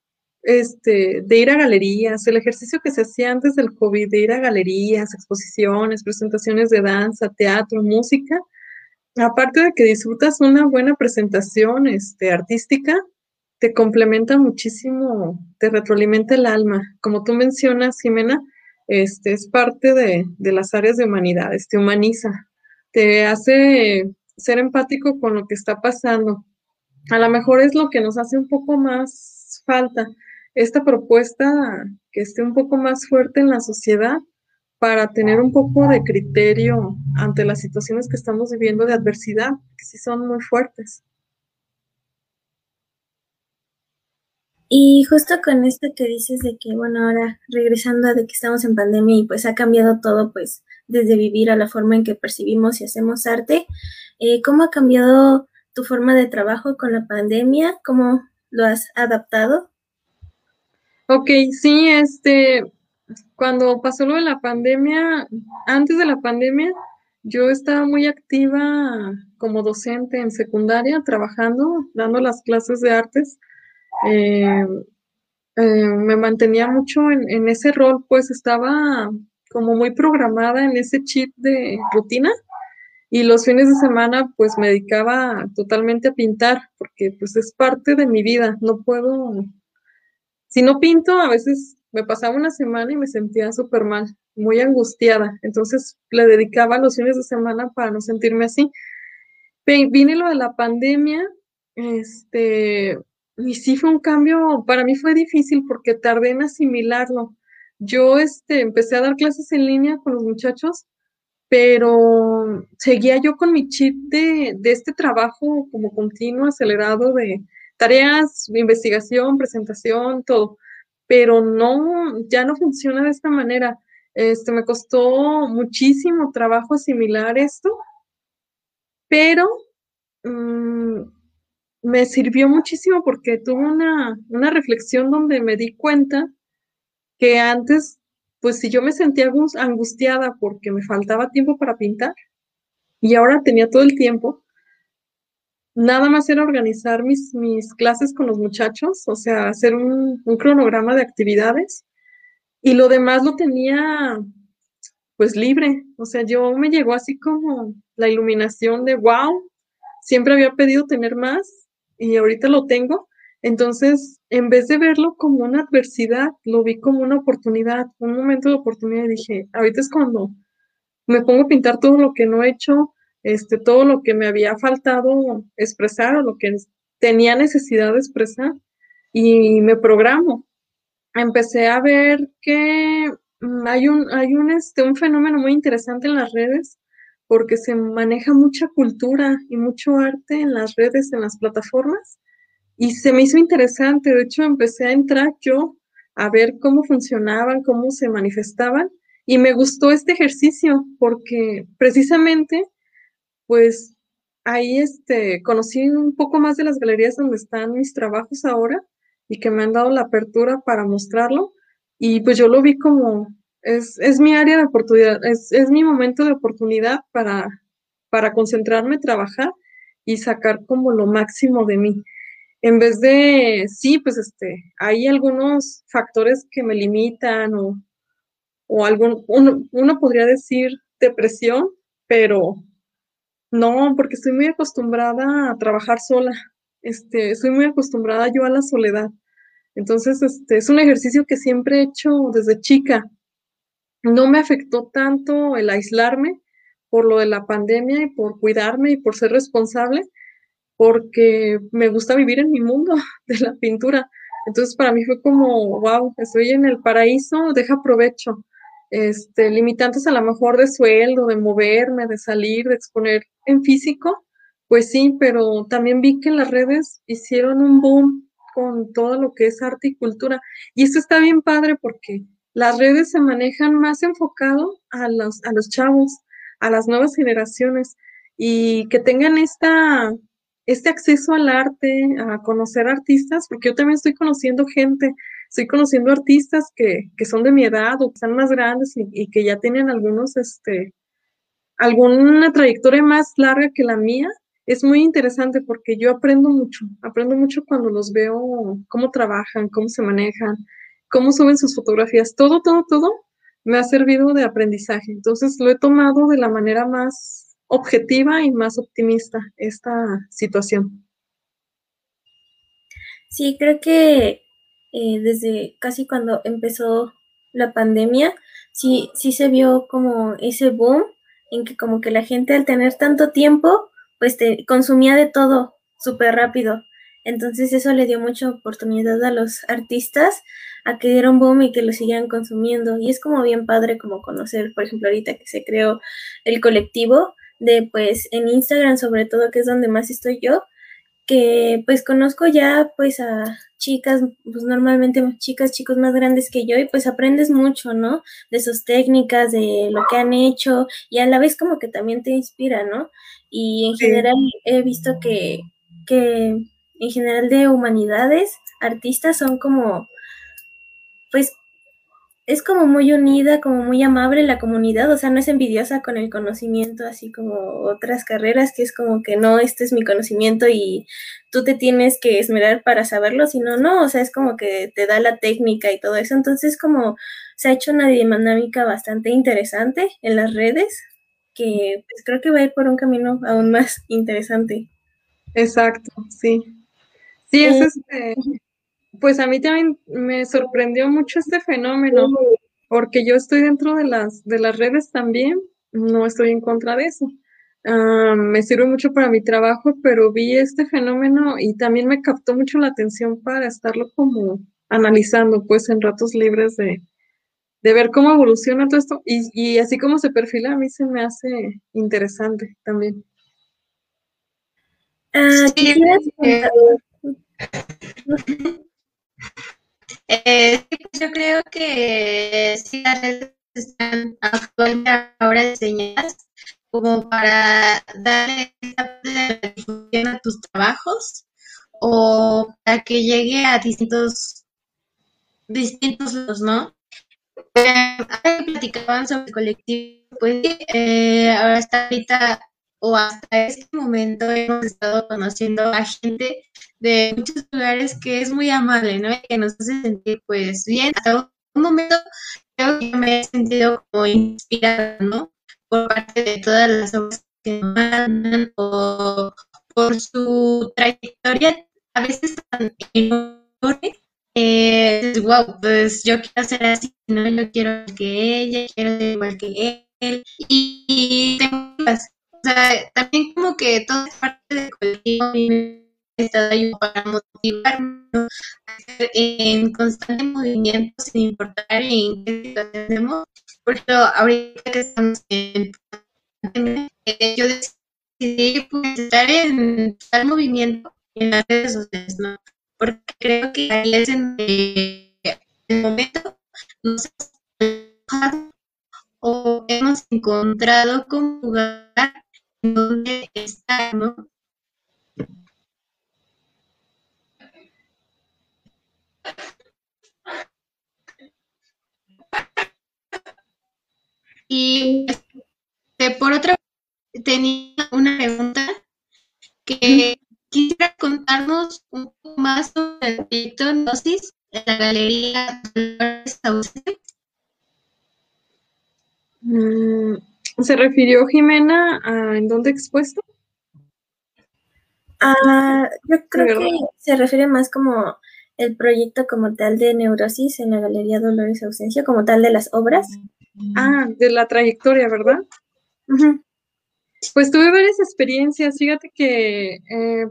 S3: este, de ir a galerías, el ejercicio que se hacía antes del COVID, de ir a galerías, exposiciones, presentaciones de danza, teatro, música, aparte de que disfrutas una buena presentación este, artística, te complementa muchísimo, te retroalimenta el alma. Como tú mencionas, Jimena, este, es parte de, las áreas de humanidades, te humaniza, te hace ser empático con lo que está pasando. A lo mejor es lo que nos hace un poco más falta, esta propuesta que esté un poco más fuerte en la sociedad para tener un poco de criterio ante las situaciones que estamos viviendo de adversidad, que sí son muy fuertes.
S2: Y justo con esto que dices de que, bueno, ahora regresando a de que estamos en pandemia y pues ha cambiado todo, pues desde vivir a la forma en que percibimos y hacemos arte, eh, ¿cómo ha cambiado tu forma de trabajo con la pandemia? ¿Cómo lo has adaptado?
S3: Ok, sí, este, cuando pasó lo de la pandemia, antes de la pandemia, yo estaba muy activa como docente en secundaria, trabajando, dando las clases de artes. Eh, eh, me mantenía mucho en, ese rol, pues estaba como muy programada en ese chip de rutina y los fines de semana pues me dedicaba totalmente a pintar porque pues es parte de mi vida, no puedo, si no pinto a veces me pasaba una semana y me sentía súper mal, muy angustiada, entonces le dedicaba los fines de semana para no sentirme así. Vine lo de la pandemia, este, y sí fue un cambio, para mí fue difícil porque tardé en asimilarlo. Yo este, empecé a dar clases en línea con los muchachos, pero seguía yo con mi chip de, de este trabajo como continuo, acelerado de tareas, investigación, presentación, todo. Pero no, ya no funciona de esta manera. Este, me costó muchísimo trabajo asimilar esto, pero mm, me sirvió muchísimo porque tuve una, reflexión donde me di cuenta que antes, pues si yo me sentía angustiada porque me faltaba tiempo para pintar y ahora tenía todo el tiempo, nada más era organizar mis, mis clases con los muchachos, o sea, hacer un, un cronograma de actividades y lo demás lo tenía pues libre, o sea, yo me llegó así como la iluminación de, wow, siempre había pedido tener más y ahorita lo tengo. Entonces, en vez de verlo como una adversidad, lo vi como una oportunidad, un momento de oportunidad y dije, ahorita es cuando me pongo a pintar todo lo que no he hecho, este, todo lo que me había faltado expresar o lo que tenía necesidad de expresar y me programo. Empecé a ver que mm, hay un, hay un, este, un fenómeno muy interesante en las redes porque se maneja mucha cultura y mucho arte en las redes, en las plataformas, y se me hizo interesante. De hecho, empecé a entrar yo a ver cómo funcionaban, cómo se manifestaban, y me gustó este ejercicio porque precisamente, pues, ahí este, conocí un poco más de las galerías donde están mis trabajos ahora y que me han dado la apertura para mostrarlo. Y pues yo lo vi como, es, es mi área de oportunidad, es, es mi momento de oportunidad para, para concentrarme, trabajar y sacar como lo máximo de mí. En vez de, sí, pues este, hay algunos factores que me limitan o, o algún, uno, uno podría decir depresión, pero no, porque estoy muy acostumbrada a trabajar sola. Este, estoy muy acostumbrada yo a la soledad. Entonces, este, es un ejercicio que siempre he hecho desde chica. No me afectó tanto el aislarme por lo de la pandemia y por cuidarme y por ser responsable, porque me gusta vivir en mi mundo de la pintura. Entonces, para mí fue como, wow, estoy en el paraíso, deja provecho este, limitantes a lo mejor de sueldo, de moverme, de salir, de exponer en físico, pues sí, pero también vi que las redes hicieron un boom con todo lo que es arte y cultura. Y esto está bien padre porque las redes se manejan más enfocado a los, a los chavos, a las nuevas generaciones y que tengan esta, este acceso al arte, a conocer artistas, porque yo también estoy conociendo gente estoy conociendo artistas que, son de mi edad o que están más grandes y, que ya tienen algunos, este, alguna trayectoria más larga que la mía. Es muy interesante porque yo aprendo mucho, aprendo mucho cuando los veo, cómo trabajan, cómo se manejan, cómo suben sus fotografías, todo, todo, todo me ha servido de aprendizaje. Entonces lo he tomado de la manera más objetiva y más optimista esta situación.
S2: Sí, creo que eh, desde casi cuando empezó la pandemia, sí, sí se vio como ese boom en que como que la gente al tener tanto tiempo, pues te consumía de todo súper rápido. Entonces eso le dio mucha oportunidad a los artistas a que dieron boom y que lo siguieran consumiendo. Y es como bien padre como conocer, por ejemplo, ahorita que se creó el colectivo de pues en Instagram sobre todo, que es donde más estoy yo, que pues conozco ya pues a chicas, pues normalmente chicas, chicos más grandes que yo y pues aprendes mucho, ¿no? De sus técnicas, de lo que han hecho y a la vez como que también te inspira, ¿no? Y en general he visto que, que en general de humanidades, artistas son como pues es como muy unida, como muy amable la comunidad, o sea, no es envidiosa con el conocimiento, así como otras carreras, que es como que no, este es mi conocimiento y tú te tienes que esmerar para saberlo, sino no, o sea, es como que te da la técnica y todo eso, entonces como se ha hecho una dinámica bastante interesante en las redes, que pues creo que va a ir por un camino aún más interesante.
S3: Exacto, sí. Sí, es eh, este, pues a mí también me sorprendió mucho este fenómeno, porque yo estoy dentro de las, de las redes también, no estoy en contra de eso. Ah, me sirve mucho para mi trabajo, pero vi este fenómeno y también me captó mucho la atención para estarlo como analizando, pues en ratos libres de, ver cómo evoluciona todo esto y, y, así como se perfila, a mí se me hace interesante también.
S2: Ah,
S1: eh, pues yo creo que sí las redes están actualmente ahora diseñadas como para darle difusión a tus trabajos o para que llegue a distintos distintos lados, ¿no? Eh, platicaban sobre el colectivo, pues eh, ahora está ahorita o hasta este momento hemos estado conociendo a gente de muchos lugares que es muy amable, ¿no? Y que nos hace sentir pues bien. Hasta un momento creo que me he sentido como inspirada, ¿no? Por parte de todas las obras que mandan o por su trayectoria a veces tan enorme. Eh, wow, pues yo quiero ser así, ¿no? Yo quiero que ella, quiero ser igual que él. Y, y tengo o sea, también como que toda parte del colectivo está ayudando para motivarnos a estar en constante movimiento sin importar en qué situación estemos. Por ejemplo, ahorita que estamos en eh, yo decidí pues, estar en tal movimiento en las redes sociales, ¿no? Porque creo que ahí es en el momento nos o hemos encontrado con jugar dónde está, ¿no? Y este, por otra tenía una pregunta que quisiera contarnos un poco más sobre el proyecto Gnosis en la Galería Sauce.
S3: Mm, ¿Se refirió Jimena a en dónde expuesto?
S2: Ah, yo creo que se refiere más como el proyecto como tal de Neurosis en la Galería Dolores Ausencia, como tal de las obras.
S3: Ah, de la trayectoria, ¿verdad? Pues tuve varias experiencias. Fíjate que eh,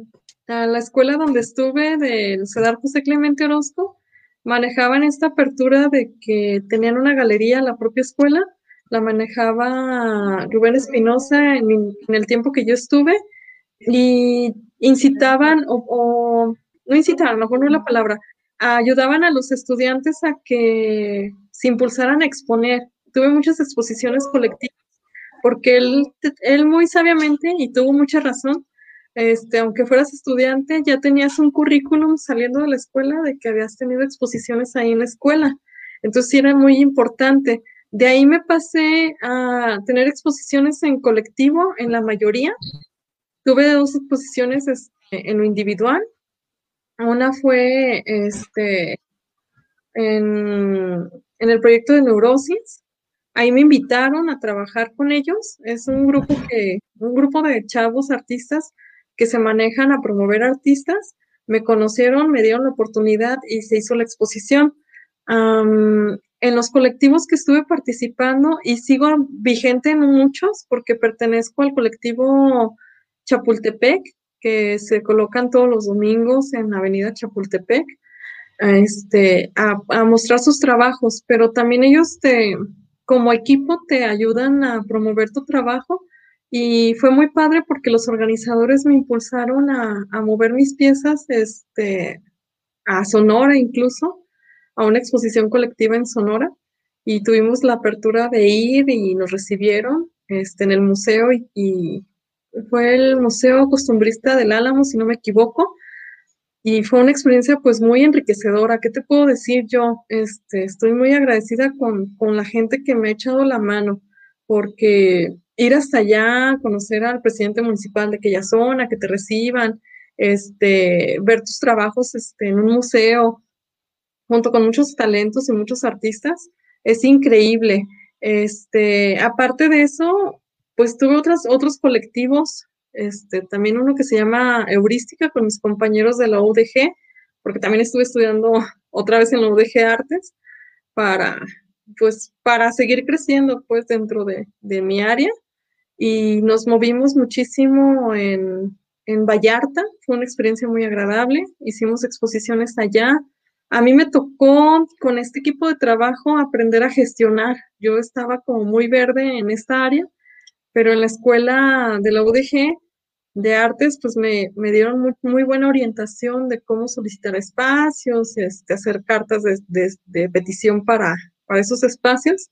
S3: a la escuela donde estuve del CEDAR José Clemente Orozco manejaban esta apertura de que tenían una galería la propia escuela. La manejaba Rubén Espinosa en, el tiempo que yo estuve y incitaban o, no incitaban, a lo no es la palabra, ayudaban a los estudiantes a que se impulsaran a exponer. Tuve muchas exposiciones colectivas porque él, él muy sabiamente, y tuvo mucha razón, este, aunque fueras estudiante, ya tenías un currículum saliendo de la escuela de que habías tenido exposiciones ahí en la escuela. Entonces era muy importante. De ahí me pasé a tener exposiciones en colectivo en la mayoría. Tuve dos exposiciones este, en lo individual. Una fue este, en, el proyecto de neurosis, Ahí me invitaron a trabajar con ellos. Es un grupo que, un grupo de chavos artistas que se manejan a promover artistas. Me conocieron, me dieron la oportunidad y se hizo la exposición. en los colectivos que estuve participando y sigo vigente en muchos porque pertenezco al colectivo Chapultepec, que se colocan todos los domingos en Avenida Chapultepec, este, a, a mostrar sus trabajos, pero también ellos te, como equipo te ayudan a promover tu trabajo. Y fue muy padre porque los organizadores me impulsaron a, mover mis piezas este, a Sonora incluso, a una exposición colectiva en Sonora. Y tuvimos la apertura de ir y nos recibieron este, en el museo y fue el Museo Costumbrista del Álamo, si no me equivoco, y fue una experiencia pues muy enriquecedora. ¿Qué te puedo decir yo? Este, estoy muy agradecida con, la gente que me ha echado la mano, porque ir hasta allá, conocer al presidente municipal de aquella zona, que te reciban, este, ver tus trabajos este, en un museo, junto con muchos talentos y muchos artistas, es increíble. Este, aparte de eso, pues tuve otros, otros colectivos este, también uno que se llama Heurística con mis compañeros de la UDG, porque también estuve estudiando otra vez en la UDG Artes para, pues, para seguir creciendo, pues, dentro de, mi área. Y nos movimos muchísimo en, en Vallarta, fue una experiencia muy agradable, hicimos exposiciones allá. A mí me tocó con este equipo de trabajo aprender a gestionar. Yo estaba como muy verde en esta área, pero en la escuela de la UDG de artes, pues me, dieron muy, buena orientación de cómo solicitar espacios, este, hacer cartas de, petición para, para, esos espacios.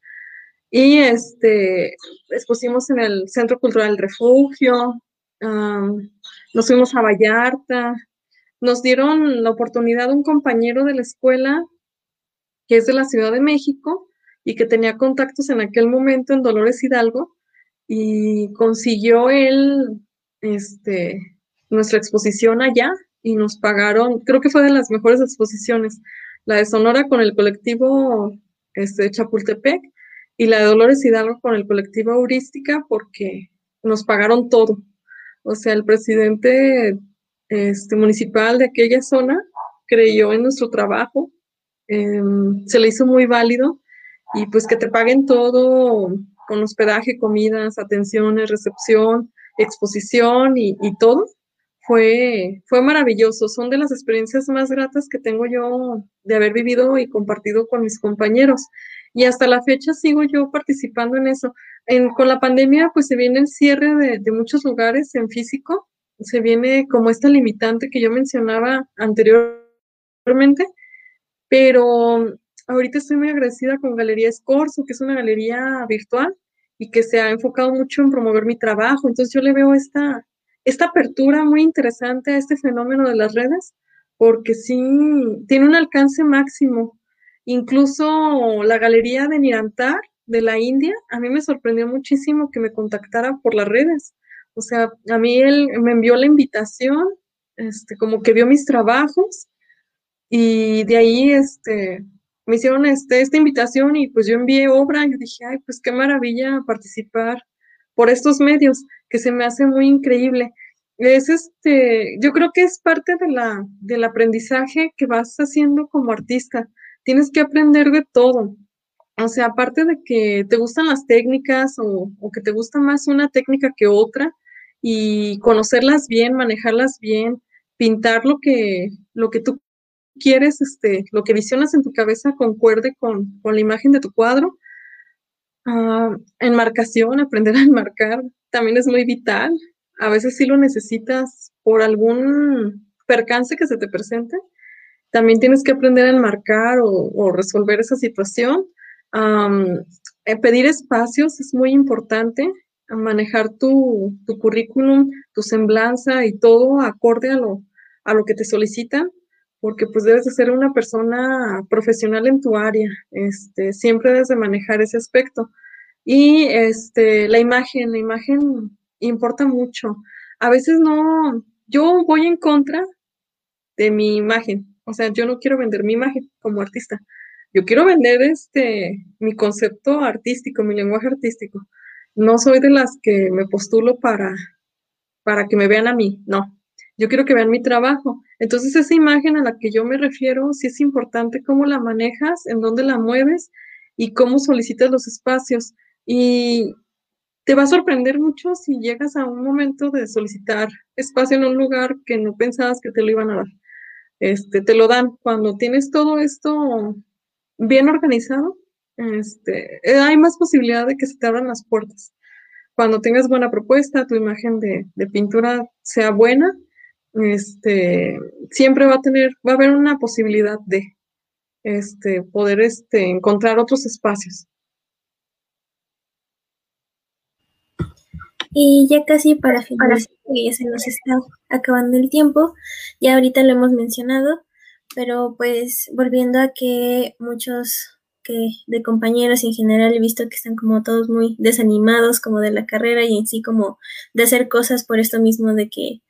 S3: Y este, expusimos en el Centro Cultural Refugio, nos fuimos a Vallarta, nos dieron la oportunidad un compañero de la escuela que es de la Ciudad de México y que tenía contactos en aquel momento en Dolores Hidalgo y consiguió él este, nuestra exposición allá y nos pagaron, creo que fue de las mejores exposiciones, la de Sonora con el colectivo este, Chapultepec y la de Dolores Hidalgo con el colectivo Heurística porque nos pagaron todo. O sea, el presidente este, municipal de aquella zona creyó en nuestro trabajo, em, se le hizo muy válido y pues que te paguen todo con hospedaje, comidas, atenciones, recepción, exposición y, todo, fue, fue maravilloso. Son de las experiencias más gratas que tengo yo de haber vivido y compartido con mis compañeros. Y hasta la fecha sigo yo participando en eso. En, con la pandemia, pues se viene el cierre de, de muchos lugares en físico, se viene como esta limitante que yo mencionaba anteriormente, pero ahorita estoy muy agradecida con Galería Escorzo, que es una galería virtual y que se ha enfocado mucho en promover mi trabajo. Entonces yo le veo esta, esta apertura muy interesante a este fenómeno de las redes, porque sí, tiene un alcance máximo. Incluso la galería de Nirantar de la India, a mí me sorprendió muchísimo que me contactara por las redes. O sea, a mí él me envió la invitación, este, como que vio mis trabajos y de ahí, este, me hicieron este, esta invitación y pues yo envié obra y dije, ay, pues qué maravilla participar por estos medios, que se me hace muy increíble. Es este, yo creo que es parte de la, del aprendizaje que vas haciendo como artista. Tienes que aprender de todo. O sea, aparte de que te gustan las técnicas o, o que te gusta más una técnica que otra y conocerlas bien, manejarlas bien, pintar lo que, lo que tú quieres, este, lo que visionas en tu cabeza concuerde con, la imagen de tu cuadro. Uh, enmarcación, aprender a enmarcar también es muy vital. A veces sí lo necesitas por algún percance que se te presente. También tienes que aprender a enmarcar o, resolver esa situación. Eh, pedir espacios es muy importante. Manejar tu, tu currículum, tu semblanza y todo acorde a lo, a lo que te solicitan porque pues debes de ser una persona profesional en tu área, este, siempre debes de manejar ese aspecto. Y este, la imagen, la imagen importa mucho. A veces no, yo voy en contra de mi imagen, o sea, yo no quiero vender mi imagen como artista. Yo quiero vender este, mi concepto artístico, mi lenguaje artístico. No soy de las que me postulo para, para que me vean a mí, no. Yo quiero que vean mi trabajo. Entonces, esa imagen a la que yo me refiero, sí es importante cómo la manejas, en dónde la mueves y cómo solicitas los espacios. Y te va a sorprender mucho si llegas a un momento de solicitar espacio en un lugar que no pensabas que te lo iban a dar. Este, te lo dan. Cuando tienes todo esto bien organizado, este, eh, hay más posibilidad de que se te abran las puertas. Cuando tengas buena propuesta, tu imagen de, de pintura sea buena, este, siempre va a tener, va a haber una posibilidad de este, poder este, encontrar otros espacios.
S2: Y ya casi para finalizar, ya se nos está acabando el tiempo, ya ahorita lo hemos mencionado, pero pues volviendo a que muchos que de compañeros en general he visto que están como todos muy desanimados como de la carrera y en sí como de hacer cosas por esto mismo de que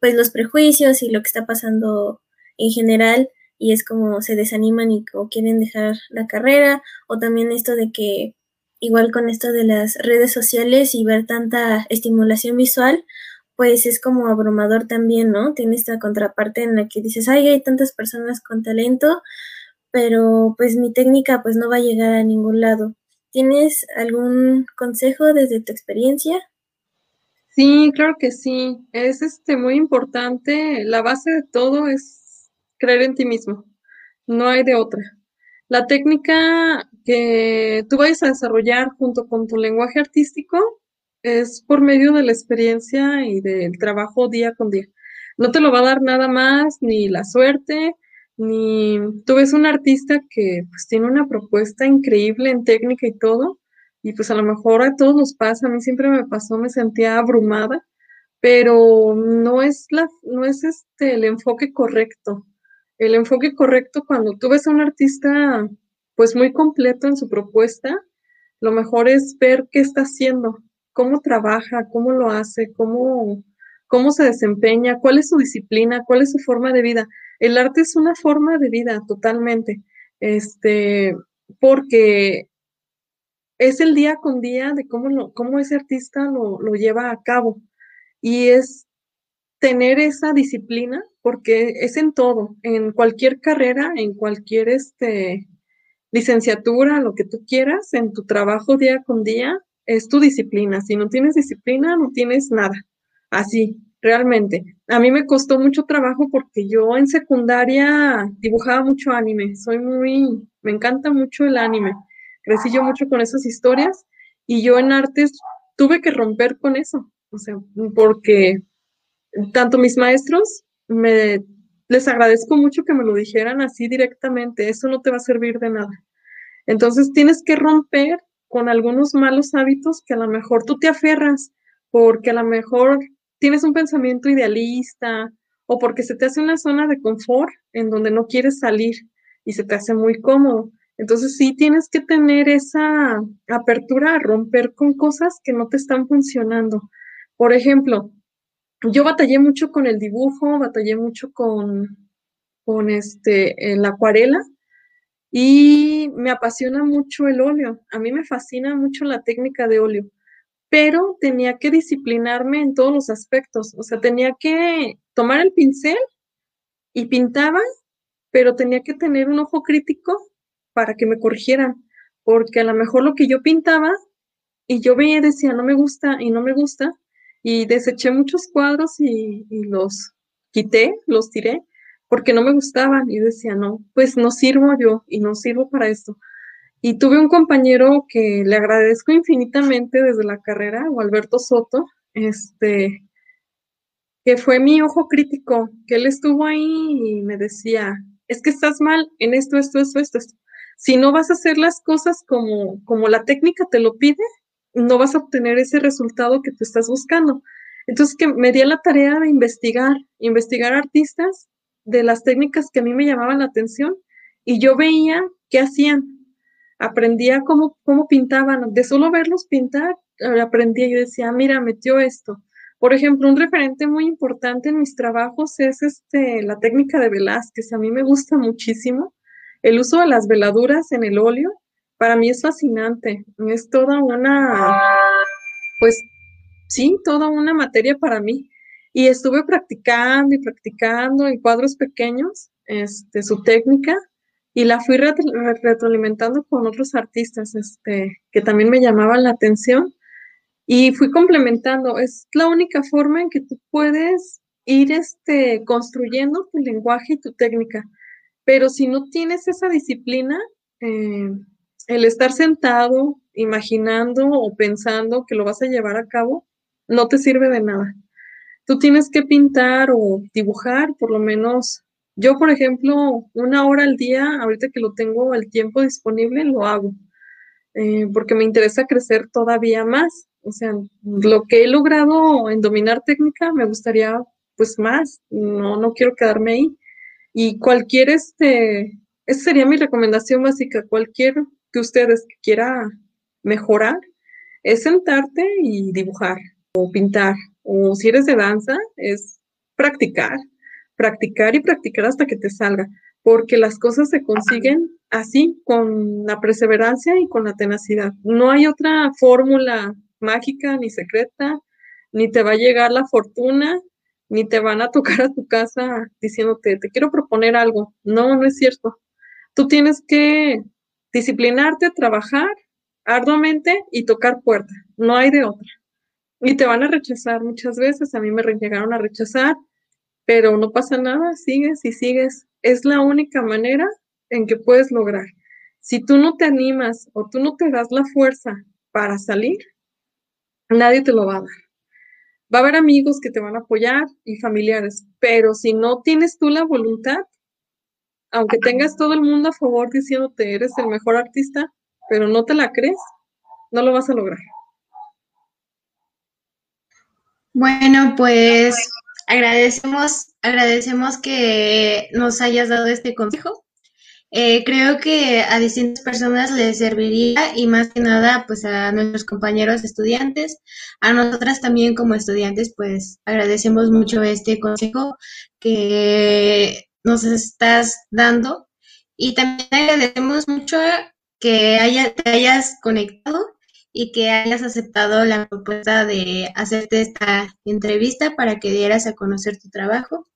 S2: pues los prejuicios y lo que está pasando en general y es como se desaniman y o quieren dejar la carrera o también esto de que igual con esto de las redes sociales y ver tanta estimulación visual, pues es como abrumador también, ¿no? Tiene esta contraparte en la que dices, ay, hay tantas personas con talento, pero pues mi técnica pues no va a llegar a ningún lado. ¿Tienes algún consejo desde tu experiencia?
S3: Sí, claro que sí. Es este muy importante. La base de todo es creer en ti mismo. No hay de otra. La técnica que tú vayas a desarrollar junto con tu lenguaje artístico es por medio de la experiencia y del trabajo día con día. No te lo va a dar nada más, ni la suerte, ni tú ves un artista que pues tiene una propuesta increíble en técnica y todo, y pues a lo mejor a todos nos pasa, a mí siempre me pasó, me sentía abrumada, pero no es la, no es este el enfoque correcto. El enfoque correcto cuando tú ves a un artista pues muy completo en su propuesta, lo mejor es ver qué está haciendo, cómo trabaja, cómo lo hace, cómo, cómo se desempeña, cuál es su disciplina, cuál es su forma de vida. El arte es una forma de vida totalmente, este, porque es el día con día de cómo, cómo ese artista lo, lleva a cabo. Y es tener esa disciplina, porque es en todo, en cualquier carrera, en cualquier este, licenciatura, lo que tú quieras, en tu trabajo día con día, es tu disciplina. Si no tienes disciplina, no tienes nada. Así, realmente. A mí me costó mucho trabajo porque yo en secundaria dibujaba mucho anime. Soy muy, me encanta mucho el anime crecí yo mucho con esas historias y yo en artes tuve que romper con eso, o sea, porque tanto mis maestros me les agradezco mucho que me lo dijeran así directamente, eso no te va a servir de nada. Entonces tienes que romper con algunos malos hábitos que a lo mejor tú te aferras porque a lo mejor tienes un pensamiento idealista o porque se te hace una zona de confort en donde no quieres salir y se te hace muy cómodo. Entonces sí tienes que tener esa apertura a romper con cosas que no te están funcionando. Por ejemplo, yo batallé mucho con el dibujo, batallé mucho con, con este, la acuarela y me apasiona mucho el óleo. A mí me fascina mucho la técnica de óleo, pero tenía que disciplinarme en todos los aspectos. O sea, tenía que tomar el pincel y pintaba, pero tenía que tener un ojo crítico para que me corrigieran, porque a lo mejor lo que yo pintaba y yo veía decía, no me gusta y no me gusta, y deseché muchos cuadros y, y los quité, los tiré, porque no me gustaban y decía, no, pues no sirvo yo y no sirvo para esto. Y tuve un compañero que le agradezco infinitamente desde la carrera, o Alberto Soto, este, que fue mi ojo crítico, que él estuvo ahí y me decía, es que estás mal en esto, esto, esto, esto, esto si no vas a hacer las cosas como, como la técnica te lo pide, no vas a obtener ese resultado que tú estás buscando. Entonces, que me di a la tarea de investigar, investigar artistas de las técnicas que a mí me llamaban la atención y yo veía qué hacían. Aprendía cómo, cómo pintaban. De solo verlos pintar, eh, aprendía. Yo decía, ah, mira, metió esto. Por ejemplo, un referente muy importante en mis trabajos es este, la técnica de Velázquez. A mí me gusta muchísimo el uso de las veladuras en el óleo para mí es fascinante. Es toda una, pues sí, toda una materia para mí. Y estuve practicando y practicando en cuadros pequeños este, su técnica y la fui retroalimentando con otros artistas este, que también me llamaban la atención y fui complementando. Es la única forma en que tú puedes ir este, construyendo tu lenguaje y tu técnica. Pero si no tienes esa disciplina, eh, el estar sentado, imaginando o pensando que lo vas a llevar a cabo, no te sirve de nada. Tú tienes que pintar o dibujar, por lo menos yo, por ejemplo, una hora al día, ahorita que lo tengo el tiempo disponible, lo hago, eh, porque me interesa crecer todavía más. O sea, lo que he logrado en dominar técnica, me gustaría pues más, no, no quiero quedarme ahí. Y cualquier, este, esa sería mi recomendación básica, cualquier que ustedes quiera mejorar, es sentarte y dibujar o pintar. O si eres de danza, es practicar, practicar y practicar hasta que te salga, porque las cosas se consiguen así, con la perseverancia y con la tenacidad. No hay otra fórmula mágica ni secreta, ni te va a llegar la fortuna, ni te van a tocar a tu casa diciéndote, te quiero proponer algo. No, no es cierto. Tú tienes que disciplinarte, trabajar arduamente y tocar puerta. No hay de otra. Y te van a rechazar muchas veces. A mí me llegaron a rechazar, pero no pasa nada. Sigues y sigues. Es la única manera en que puedes lograr. Si tú no te animas o tú no te das la fuerza para salir, nadie te lo va a dar. Va a haber amigos que te van a apoyar y familiares, pero si no tienes tú la voluntad, aunque tengas todo el mundo a favor diciéndote eres el mejor artista, pero no te la crees, no lo vas a lograr.
S1: Bueno, pues agradecemos, agradecemos que nos hayas dado este consejo. Eh, creo que a distintas personas les serviría y más que nada pues a nuestros compañeros estudiantes, a nosotras también como estudiantes pues agradecemos mucho este consejo que nos estás dando y también agradecemos mucho que te hayas conectado y que hayas aceptado la propuesta de hacerte esta entrevista para que dieras a conocer tu trabajo.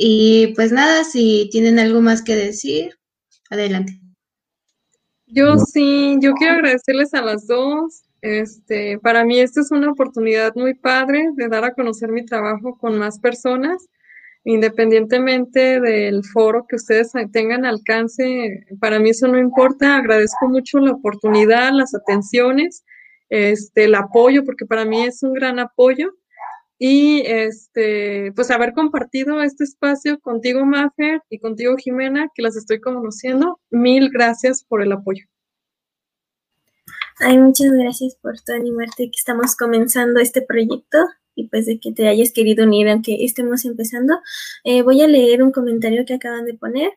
S1: Y pues nada, si tienen algo más que decir, adelante.
S3: Yo sí, yo quiero agradecerles a las dos. Este, para mí esta es una oportunidad muy padre de dar a conocer mi trabajo con más personas, independientemente del foro que ustedes tengan alcance. Para mí eso no importa. Agradezco mucho la oportunidad, las atenciones, este, el apoyo, porque para mí es un gran apoyo y este, pues haber compartido este espacio contigo, Mafer, y contigo, Jimena, que las estoy conociendo. Mil gracias por el apoyo.
S2: Ay, muchas gracias por tu animarte que estamos comenzando este proyecto y pues de que te hayas querido unir aunque estemos empezando. Eh, voy a leer un comentario que acaban de poner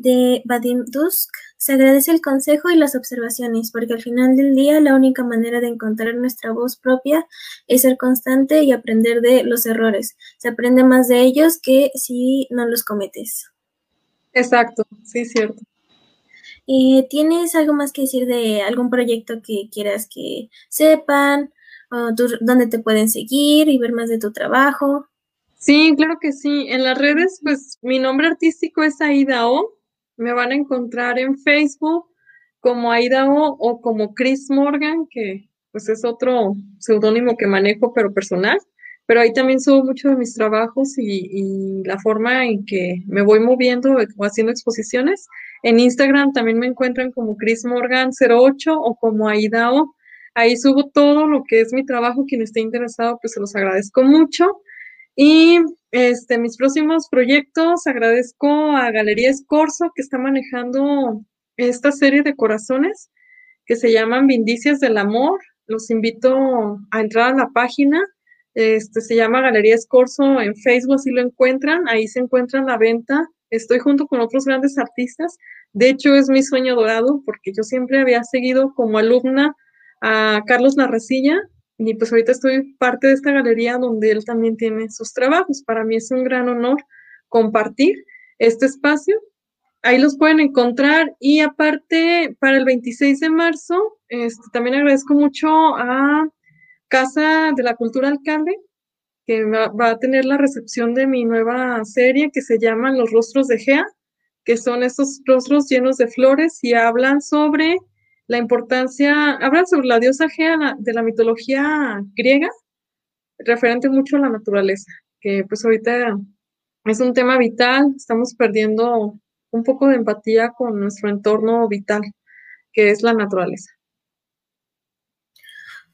S2: de Vadim Dusk. Se agradece el consejo y las observaciones, porque al final del día la única manera de encontrar nuestra voz propia es ser constante y aprender de los errores. Se aprende más de ellos que si no los cometes.
S3: Exacto, sí, cierto.
S2: Eh, ¿Tienes algo más que decir de algún proyecto que quieras que sepan? O ¿Dónde te pueden seguir y ver más de tu trabajo?
S3: Sí, claro que sí. En las redes, pues mi nombre artístico es Aida O. Me van a encontrar en Facebook como Aida o, como Chris Morgan, que pues es otro seudónimo que manejo, pero personal. Pero ahí también subo mucho de mis trabajos y, la forma en que me voy moviendo o haciendo exposiciones. En Instagram también me encuentran como Chris Morgan 08 o como Aida O. Ahí subo todo lo que es mi trabajo. Quien esté interesado, pues se los agradezco mucho. Y este, mis próximos proyectos, agradezco a Galería Escorzo que está manejando esta serie de corazones que se llaman Vindicias del Amor. Los invito a entrar a la página. Este, se llama Galería Escorzo en Facebook, así lo encuentran. Ahí se encuentra la venta. Estoy junto con otros grandes artistas. De hecho, es mi sueño dorado porque yo siempre había seguido como alumna a Carlos Narracilla y pues ahorita estoy parte de esta galería donde él también tiene sus trabajos. Para mí es un gran honor compartir este espacio. Ahí los pueden encontrar y aparte para el 26 de marzo, este, también agradezco mucho a Casa de la Cultura Alcalde, que va, a tener la recepción de mi nueva serie que se llama Los Rostros de Gea, que son estos rostros llenos de flores y hablan sobre la importancia, habla sobre la diosa Gea de la mitología griega, referente mucho a la naturaleza, que pues ahorita es un tema vital, estamos perdiendo un poco de empatía con nuestro entorno vital, que es la naturaleza.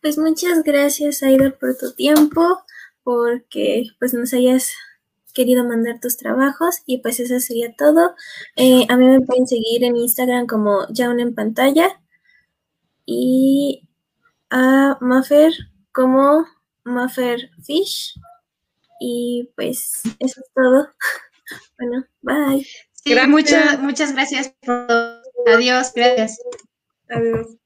S2: Pues muchas gracias, Aida, por tu tiempo, porque pues nos hayas querido mandar tus trabajos y pues eso sería todo. Eh, a mí me pueden seguir en Instagram como Jaun en pantalla y a Maffer como Maffer Fish. Y pues eso es todo. Bueno, bye.
S1: muchas, muchas gracias por todo. Adiós, gracias.
S3: Adiós.